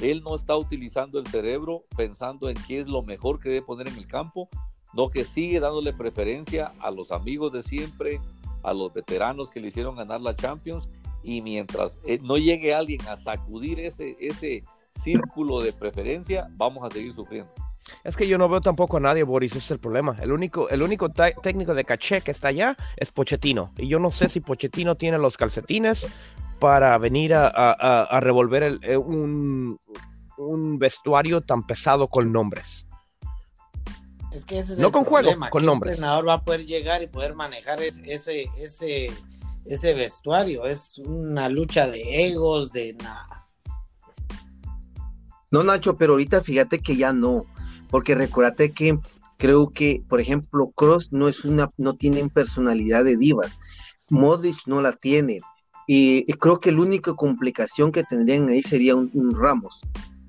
Él no está utilizando el cerebro pensando en qué es lo mejor que debe poner en el campo, no que sigue dándole preferencia a los amigos de siempre, a los veteranos que le hicieron ganar la Champions y mientras eh, no llegue alguien a sacudir ese, ese círculo de preferencia, vamos a seguir sufriendo.
Es que yo no veo tampoco a nadie, Boris, ese es el problema. El único, el único técnico de caché que está allá es Pochettino. Y yo no sé si Pochettino tiene los calcetines para venir a, revolver eh, un, vestuario tan pesado con nombres.
Es que ese es no con juego, con nombres. El entrenador va a poder llegar y poder manejar ese, ese, ese vestuario. Es una lucha de egos, de nada.
No, Nacho, pero ahorita fíjate que ya no porque recuérdate que creo que, por ejemplo, Cross no es una, no tienen personalidad de divas, Modric no la tiene, y, creo que la única complicación que tendrían ahí sería un, Ramos,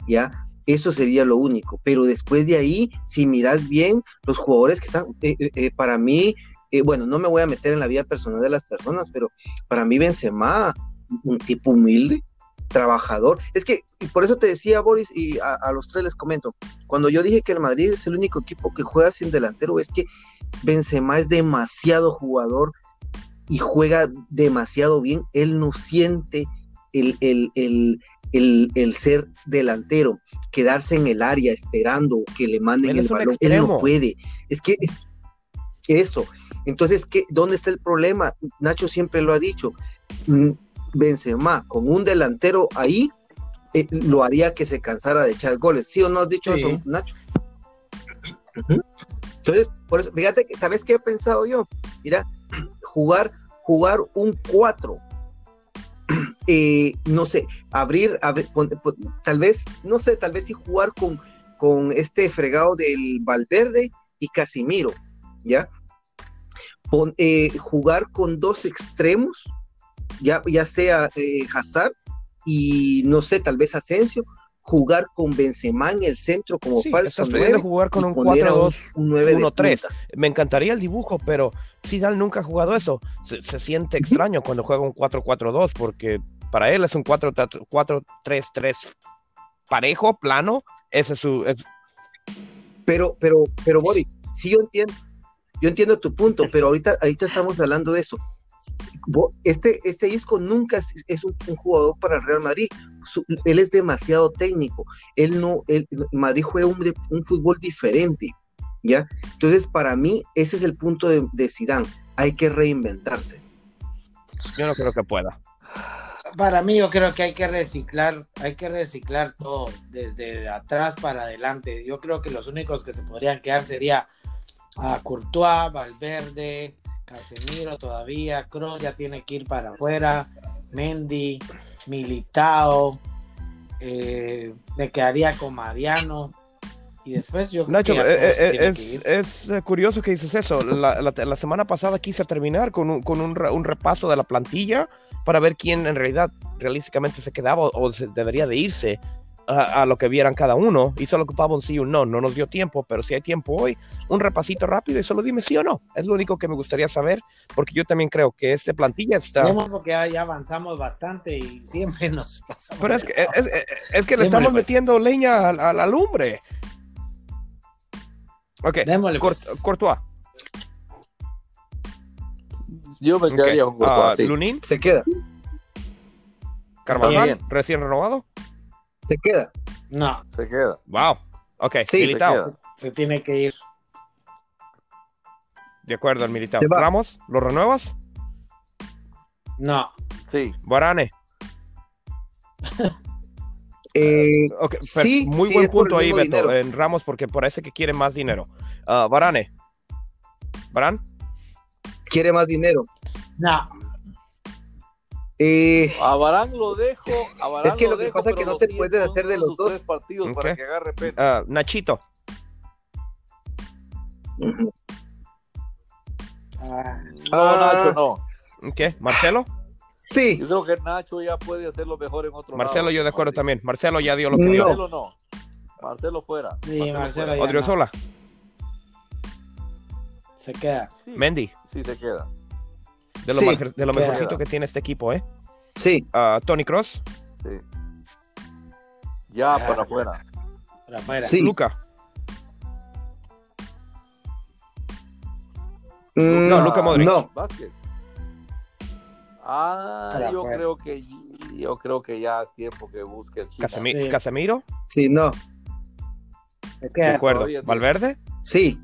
¿ya? Eso sería lo único, pero después de ahí, si miras bien, los jugadores que están, eh, eh, eh, para mí, bueno, no me voy a meter en la vida personal de las personas, pero para mí Benzema, un tipo humilde, trabajador. Es que, y por eso te decía, Boris, y a, los tres les comento, cuando yo dije que el Madrid es el único equipo que juega sin delantero, es que Benzema es demasiado jugador y juega demasiado bien. Él no siente el, el, ser delantero, quedarse en el área esperando que le manden el balón. Él no puede. Es que eso. Entonces, ¿qué, ¿dónde está el problema? Nacho siempre lo ha dicho mm, Benzema con un delantero ahí, eh, lo haría que se cansara de echar goles. ¿Sí o no has dicho eso, Nacho? Entonces, por eso, fíjate que, ¿sabes qué he pensado yo? Mira, jugar, jugar un 4. [clears throat] Eh, no sé, abrir, tal vez, no sé, tal vez sí jugar con, con este fregado del Valverde y Casimiro, ¿ya? Eh, jugar con dos extremos ya, ya sea eh, Hazard y no sé, tal vez Asensio, jugar con Benzema en el centro como
sí,
falso
estás jugar con un 4-2-1-3. Me encantaría el dibujo, pero Zidane nunca ha jugado eso. Se, siente extraño cuando juega un 4-4-2 porque para él es un 4-3-3 parejo, plano. Ese es su.
Pero, pero, pero, Boris, sí yo entiendo, yo entiendo tu punto, [laughs] pero ahorita, ahorita estamos hablando de eso este, este disco nunca es, un, jugador para el Real Madrid. él es demasiado técnico. Él no, Madrid juega un, fútbol diferente. ¿ya? Entonces, para mí, ese es el punto de, de Zidane. Hay que reinventarse.
Yo no creo que pueda.
Para mí, yo creo que hay que reciclar, hay que reciclar todo, desde atrás para adelante. Yo creo que los únicos que se podrían quedar sería a Courtois, Valverde, Casemiro todavía, Kroos ya tiene que ir para afuera, Mendy, Militao, eh, me quedaría con Mariano. Y después yo
Nacho, eh, eh, es, curioso que dices eso. La, semana pasada quise terminar con, un, con un, un, repaso de la plantilla para ver quién en realidad realísticamente se quedaba o, debería de irse a, lo que vieran cada uno y solo ocupaba un sí o un no. No nos dio tiempo, pero si hay tiempo hoy, un repasito rápido y solo dime sí o no. Es lo único que me gustaría saber, porque yo también creo que este plantilla está.
porque ya avanzamos bastante y siempre nos
pasamos. Pero es que, es, que le estamos pues. metiendo leña a, la lumbre. Ok, Démosle, pues. Courtois.
Yo me quedaría con Courtois.
Uh, Lunin.
Se queda.
Carvajal, recién renovado.
Se queda.
No.
Se queda.
Wow. Ok, sí,
militado. Se, tiene que ir.
De acuerdo, al militar. Ramos, ¿lo renuevas?
No.
Sí.
Barane. [laughs]
eh,
sí, muy buen punto ahí, Beto, en Ramos, porque parece que quiere más dinero. Uh, Barane. ¿Barán?
Quiere más dinero.
No.
Eh,
a Barán lo dejo.
es que lo, que pasa es que no te puedes hacer de los dos
partidos para que agarre.
Uh, Nachito. [laughs]
Ah, no, Nacho
no. ¿Qué? ¿Marcelo?
Sí.
Yo creo que Nacho ya puede hacerlo mejor en otro
Marcelo, yo de acuerdo también. Marcelo ya dio lo que
no.
dio.
Marcelo no. Marcelo fuera.
Sí, Marcelo,
Odriozola.
Se queda.
Mendy.
Sí, se queda.
De lo, de lo mejorcito que tiene este equipo, ¿eh?
Sí.
Uh, Tony Cross.
Sí. Ya, para afuera.
Para afuera.
Sí. Luca.
Mm,
no, Luca Modric.
No.
Vázquez. Ah, yo creo que yo creo que ya es tiempo que busque el
Casemiro.
Sí, no.
De acuerdo. ¿Valverde?
Sí.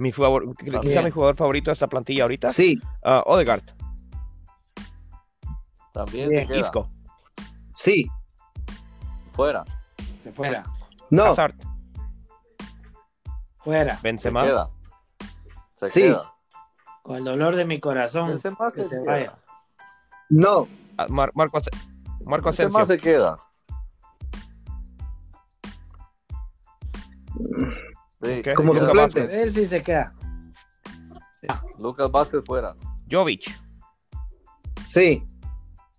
Mi favor, quizá mi jugador favorito de esta plantilla ahorita.
Sí.
Uh, Odegaard.
También se queda.
Isco.
Sí.
Fuera.
Se fuera.
No.
Hazard.
Fuera.
Se
Benzema.
queda. Se
Sí.
queda.
Con el dolor de mi corazón.
Benzema
que
se
se
queda.
vaya.
No.
Mar- Marco, Ase- Marco
Benzema
Asensio.
se queda. Sí.
Como suplente.
Él sí se queda. Sí.
Lucas Vázquez fuera.
Jovic.
Sí.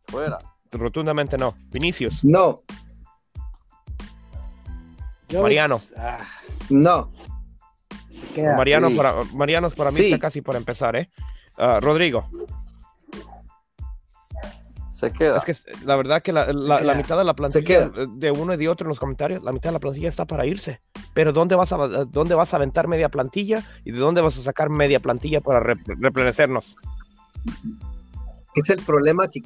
Fuera.
Rotundamente no. Vinicius.
No.
Jovic,
Mariano.
ah,
No.
Mariano
Sí.
para, Marianos para mí
Sí.
está casi por empezar, ¿eh? Ah, Rodrigo.
Se queda.
Es que la verdad que la, la- mitad de la plantilla de uno y de otro en los comentarios, la mitad de la plantilla está para irse. Pero ¿dónde vas a, dónde vas a aventar media plantilla y de dónde vas a sacar media plantilla para re- replenecernos?
Es el problema que,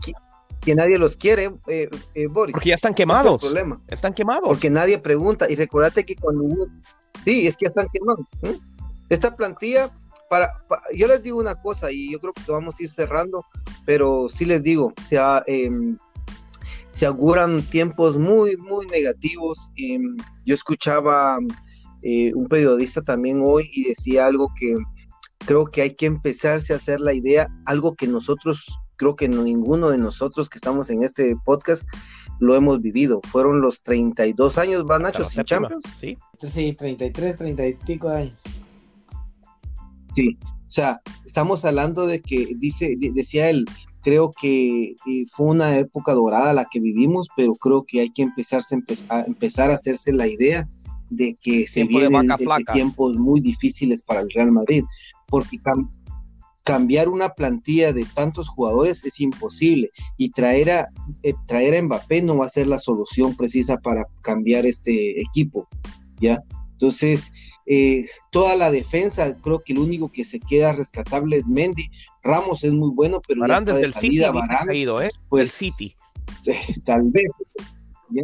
que nadie los quiere, eh, eh, Boris.
Porque ya están
es el
quemados.
problema.
Están quemados.
Porque nadie pregunta. Y recordate que cuando. Sí, es que ya están quemados. ¿eh? Esta plantilla, para, pa- yo les digo una cosa y yo creo que vamos a ir cerrando, pero sí les digo, se, ha, em, se auguran tiempos muy, muy negativos. Em, yo escuchaba eh, un periodista también hoy y decía algo que creo que hay que empezarse a hacer la idea, algo que nosotros, creo que no- ninguno de nosotros que estamos en este podcast lo hemos vivido. Fueron los 32 años, ¿va Nacho? sin
séptima,
Champions?
Sí.
Sí, 33, 30 y pico de años.
Sí, o sea, estamos hablando de que, dice, de- decía él, creo que eh, fue una época dorada la que vivimos, pero creo que hay que empezarse, empe- a empezar a hacerse la idea de que se
Tiempo
vienen de- de tiempos muy difíciles para el Real Madrid, porque cam- cambiar una plantilla de tantos jugadores es imposible y traer a, eh, traer a Mbappé no va a ser la solución precisa para cambiar este equipo, ¿ya? Entonces, eh, toda la defensa, creo que el único que se queda rescatable es Mendy. Ramos es muy bueno, pero ya
Varane
está de
City
salida. Varane,
caído, ¿eh?
pues,
el City.
tal vez. ¿ya?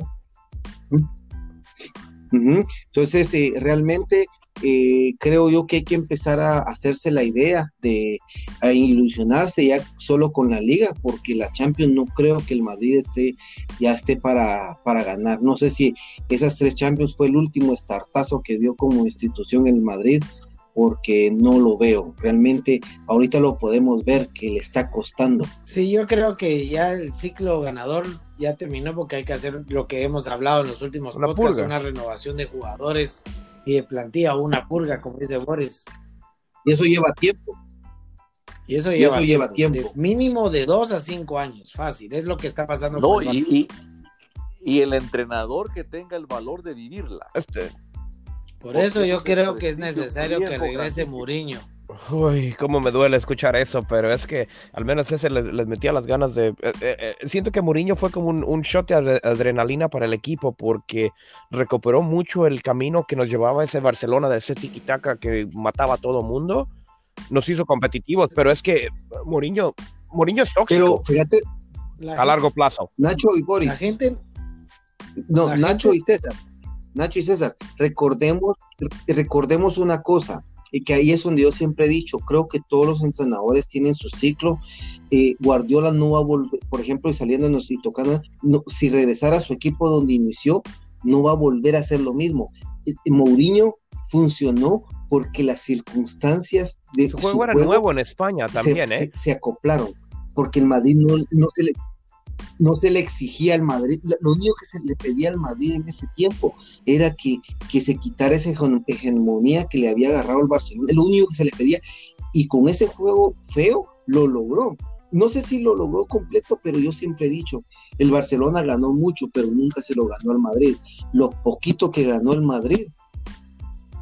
Entonces, eh, realmente eh, creo yo que hay que empezar a hacerse la idea de a ilusionarse ya solo con la liga, porque la Champions no creo que el Madrid esté, ya esté para, para ganar. No sé si esas tres Champions fue el último estartazo que dio como institución el Madrid, porque no lo veo. Realmente ahorita lo podemos ver que le está costando.
Sí, yo creo que ya el ciclo ganador ya terminó porque hay que hacer lo que hemos hablado en los últimos
Una
podcasts,
purga.
una renovación de jugadores y de plantilla, o una purga, como dice Boris.
Y eso lleva tiempo.
Y eso
Y
lleva,
eso lleva
tiempo,
tiempo.
de mínimo de dos a cinco años, fácil, es lo que está pasando.
No,
con el
y, y, y el entrenador que tenga el valor de vivirla.
Este,
Por eso yo creo que es necesario que
riesgo
regrese
grandísimo.
Uy, cómo me duele escuchar eso, pero es que al menos ese les, les metía las ganas de... eh, eh, eh, siento que Mourinho fue como un, un shot de adre- adrenalina para el equipo porque recuperó mucho el camino que nos llevaba ese Barcelona de ese tiki-taka que mataba a todo mundo. Nos hizo competitivos, pero es que Mourinho, Mourinho es tóxico
Pero fíjate,
La,
a largo plazo.
Nacho y Boris,
la gente,
no,
la
Nacho
gente-
y César, Nacho y César, recordemos, recordemos una cosa, y que ahí es donde yo siempre he dicho, creo que todos los entrenadores tienen su ciclo. eh, Guardiola no va a volver, por ejemplo, y saliendo y tocando, no, si regresara a su equipo donde inició, no va a volver a hacer lo mismo. Eh, eh, Mourinho funcionó porque las circunstancias de
Su juego era nuevo en España también,
se,
¿eh?
se acoplaron, porque el Madrid no, no se le no se le exigía al Madrid, lo único que se le pedía al Madrid en ese tiempo era que, que se quitara esa hegemonía que le había agarrado el Barcelona, lo único que se le pedía, y con ese juego feo lo logró. No sé si lo logró completo, pero yo siempre he dicho, el Barcelona ganó mucho, pero nunca se lo ganó al Madrid. Lo poquito que ganó el Madrid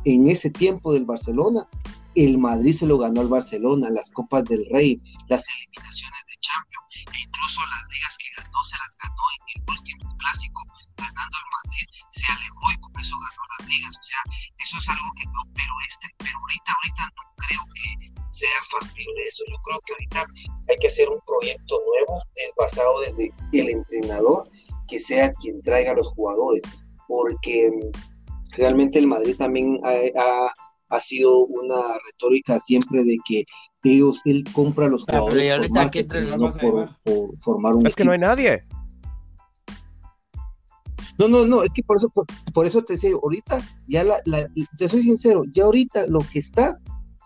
en ese tiempo del Barcelona, el Madrid se lo ganó al Barcelona, las Copas del Rey, las eliminaciones Champions, e incluso las ligas que ganó se las ganó en el último clásico, ganando al Madrid, se alejó y con eso ganó las ligas, o sea, eso es algo que no, pero este, pero ahorita, ahorita no creo que sea factible eso, yo creo que ahorita hay que hacer un proyecto nuevo, es basado desde el entrenador, que sea quien traiga a los jugadores, porque realmente el Madrid también ha, ha, sido una retórica siempre de que ellos, él compra los jugadores por, por, formar un
Es que no hay nadie.
No, no, no, es que por eso, por, eso te decía, ahorita, ya la, te soy sincero, ya ahorita lo que está,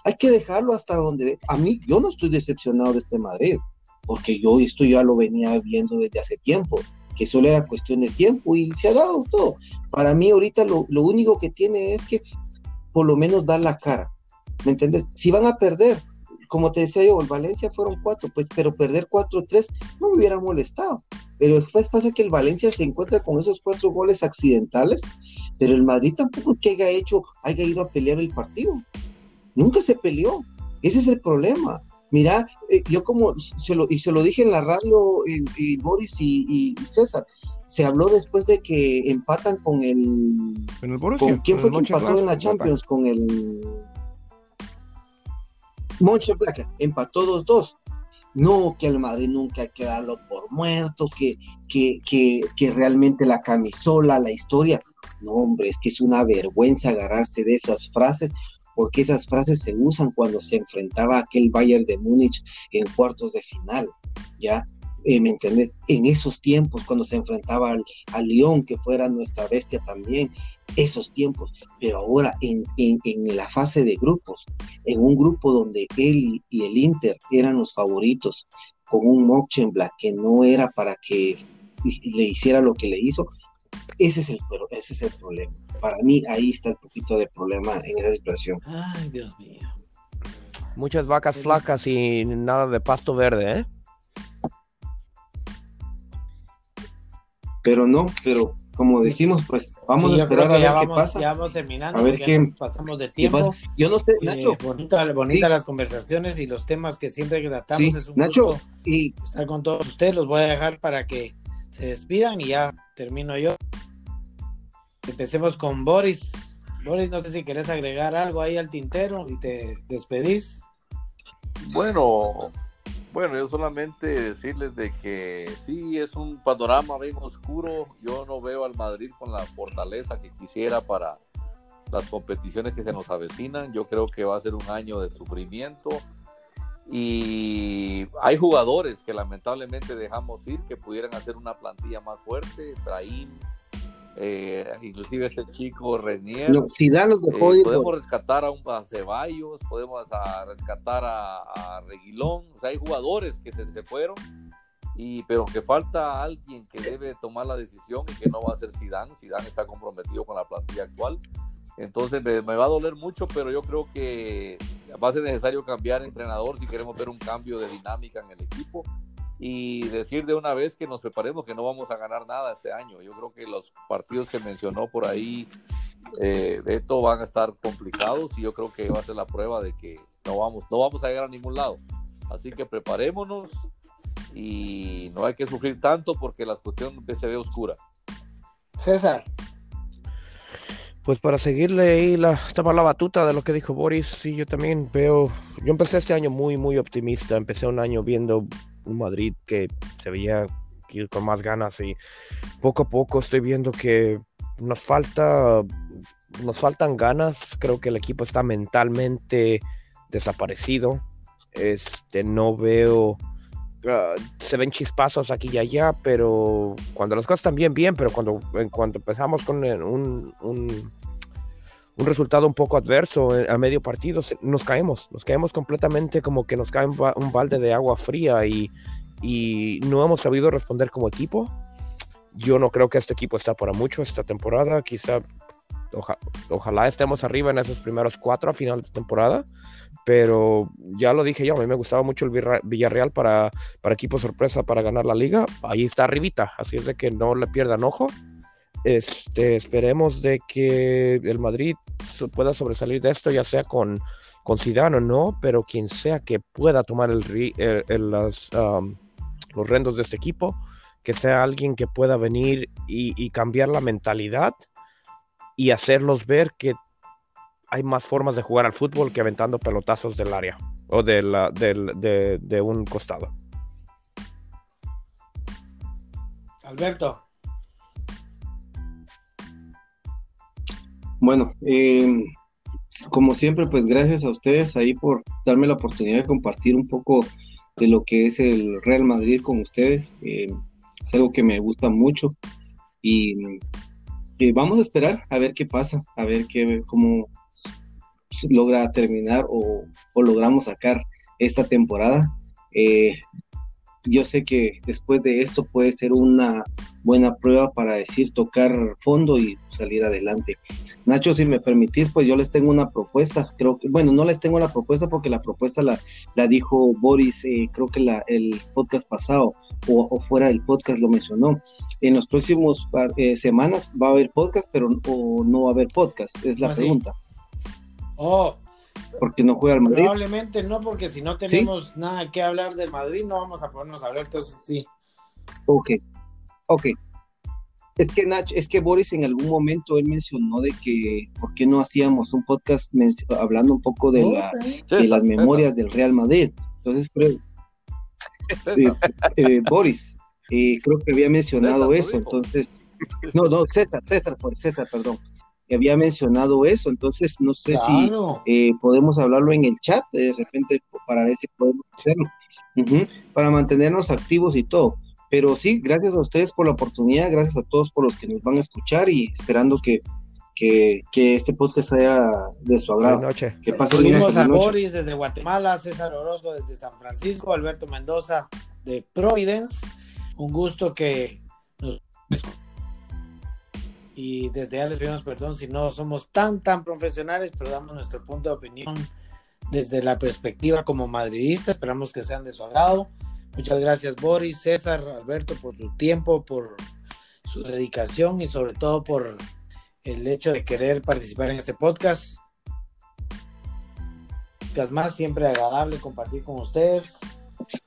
hay que dejarlo hasta donde, a mí, yo no estoy decepcionado de este Madrid, porque yo esto ya lo venía viendo desde hace tiempo, que solo era cuestión de tiempo y se ha dado todo. Para mí ahorita lo, lo único que tiene es que por lo menos dar la cara, ¿me entiendes? Si van a perder, como te decía yo, el Valencia fueron cuatro, pues, pero perder cuatro tres no me hubiera molestado. Pero después pasa que el Valencia se encuentra con esos cuatro goles accidentales, pero el Madrid tampoco que haya hecho, haya ido a pelear el partido. Nunca se peleó. Ese es el problema. Mira, eh, yo como se lo, y se lo dije en la radio, y, Boris y, César, se habló después de que empatan con el. ¿Con quién fue que empató en la Champions? Con el Placa empató 2-2. No, que el Madrid nunca hay que darlo por muerto, que, que, que, que realmente la camisola, la historia. No, hombre, es que es una vergüenza agarrarse de esas frases, porque esas frases se usan cuando se enfrentaba a aquel Bayern de Múnich en cuartos de final, ¿ya? Eh, ¿me entendés? En esos tiempos, cuando se enfrentaba al, al, León, que fuera nuestra bestia también, esos tiempos, pero ahora en, en, en, la fase de grupos, en un grupo donde él y el Inter eran los favoritos, con un Black que no era para que le hiciera lo que le hizo, ese es el, ese es el problema. Para mí ahí está el poquito de problema en esa situación.
Ay, Dios mío.
Muchas vacas flacas y nada de pasto verde, ¿eh?
Pero no, pero como decimos, pues vamos a esperar a ver qué pasa.
Ya vamos terminando,
a ver qué
pasamos de tiempo.
Yo no sé,
eh,
Nacho.
bonita, bonita las conversaciones y los temas que siempre tratamos. es un
Nacho,
gusto y estar con todos ustedes. Los voy a dejar para que se despidan y ya termino yo. Empecemos con Boris. Boris, no sé si querés agregar algo ahí al tintero y te despedís.
Bueno, bueno, yo solamente decirles de que sí, es un panorama bien oscuro. Yo no veo al Madrid con la fortaleza que quisiera para las competiciones que se nos avecinan. Yo creo que va a ser un año de sufrimiento. Y hay jugadores que lamentablemente dejamos ir que pudieran hacer una plantilla más fuerte. Brahim, eh, inclusive este chico Renier.
No,
eh, podemos rescatar a, un, Ceballos, podemos rescatar a, Reguilón, o sea, hay jugadores que se, fueron, y, pero que falta alguien que debe tomar la decisión y que no va a ser Zidane, Zidane está comprometido con la plantilla actual, entonces me, me va a doler mucho, pero yo creo que va a ser necesario cambiar entrenador si queremos ver un cambio de dinámica en el equipo y decir de una vez que nos preparemos que no vamos a ganar nada este año. Yo creo que los partidos que mencionó por ahí eh, Beto van a estar complicados y yo creo que va a ser la prueba de que no vamos, no vamos a llegar a ningún lado. Así que preparémonos y no hay que sufrir tanto porque la cuestión se ve oscura.
César.
Pues para seguirle ahí la, la batuta de lo que dijo Boris, sí, yo también veo, yo empecé este año muy, muy optimista, empecé un año viendo un Madrid que se veía ir con más ganas y poco a poco estoy viendo que nos falta nos faltan ganas. Creo que el equipo está mentalmente desaparecido. Este no veo ah, se ven chispazos aquí y allá pero cuando las cosas están bien bien pero cuando en cuanto empezamos con un un resultado un poco adverso eh, a medio partido, nos caemos, nos caemos completamente como que nos cae un balde de agua fría y, y no hemos sabido responder como equipo. Yo no creo que este equipo está para mucho esta temporada, quizá ojalá estemos arriba en esos primeros cuatro a final de temporada, pero ya lo dije yo, a mí me gustaba mucho el Villarreal para, para equipo sorpresa para ganar la liga, ahí está arribita, así es de que no le pierdan ojo este, esperemos de que el Madrid pueda sobresalir de esto, ya sea con, con Zidane o no, pero quien sea que pueda tomar el, los rendos de este equipo, que sea alguien que pueda venir y, cambiar la mentalidad y hacerlos ver que hay más formas de jugar al fútbol que aventando pelotazos del área o de, la, de un costado.
Alberto.
Bueno, eh, como siempre, pues gracias a ustedes ahí por darme la oportunidad de compartir un poco de lo que es el Real Madrid con ustedes. Eh, es algo que me gusta mucho y vamos a esperar a ver qué pasa, a ver qué, cómo logra terminar o, o logramos sacar esta temporada. Eh, yo sé que después de esto puede ser una buena prueba para decir tocar fondo y salir adelante. Nacho, si me permitís, pues yo les tengo una propuesta. Creo que, bueno, no les tengo la propuesta porque la propuesta la, la dijo Boris, eh, creo que la, el podcast pasado o, fuera del podcast lo mencionó. En los próximos eh, semanas va a haber podcast, pero no va a haber podcast, es la ah, pregunta.
Oh,
porque no juega al Madrid.
Probablemente no, porque si no tenemos nada que hablar del Madrid, no vamos a ponernos a hablar, entonces sí.
Ok, ok. Es que Nach, es que Boris en algún momento él mencionó de que por qué no hacíamos un podcast hablando un poco de, la, de las memorias del Real Madrid. Entonces creo, [laughs] eh, eh, Boris, eh, creo que había mencionado eso, entonces, no, no, César, César fue, César, perdón había mencionado eso, entonces no sé si eh, podemos hablarlo en el chat de repente para ver si podemos hacerlo, para mantenernos activos y todo. Pero sí, gracias a ustedes por la oportunidad, gracias a todos por los que nos van a escuchar y esperando que, que, este podcast sea de su agrado.
Noche.
Que pasen a Boris desde Guatemala, César Orozco desde San Francisco, Alberto Mendoza de Providence. Un gusto que nos y desde ya les pedimos perdón si no somos tan tan profesionales, pero damos nuestro punto de opinión desde la perspectiva como madridista, esperamos que sean de su agrado. Muchas gracias Boris, César, Alberto por su tiempo, por su dedicación y sobre todo por el hecho de querer participar en este podcast. Más siempre agradable compartir con ustedes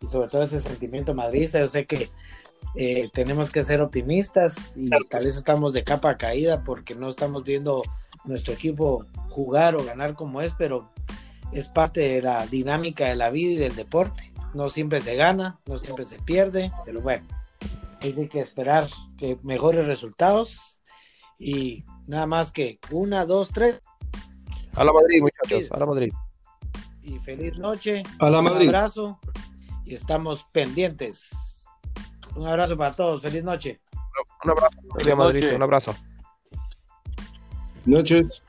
y sobre todo ese sentimiento madridista. Yo sé que eh, tenemos que ser optimistas y tal vez estamos de capa caída porque no estamos viendo nuestro equipo jugar o ganar como es, pero es parte de la dinámica de la vida y del deporte. No siempre se gana, no siempre se pierde, pero bueno, hay que esperar que mejores resultados y nada más que una, dos, tres.
A la Madrid, muchachos, a la Madrid.
Y feliz noche.
A la Madrid.
Un abrazo y estamos pendientes. Un abrazo para todos. Feliz noche.
Un abrazo. Feliz Madrid. Un abrazo.
Noches.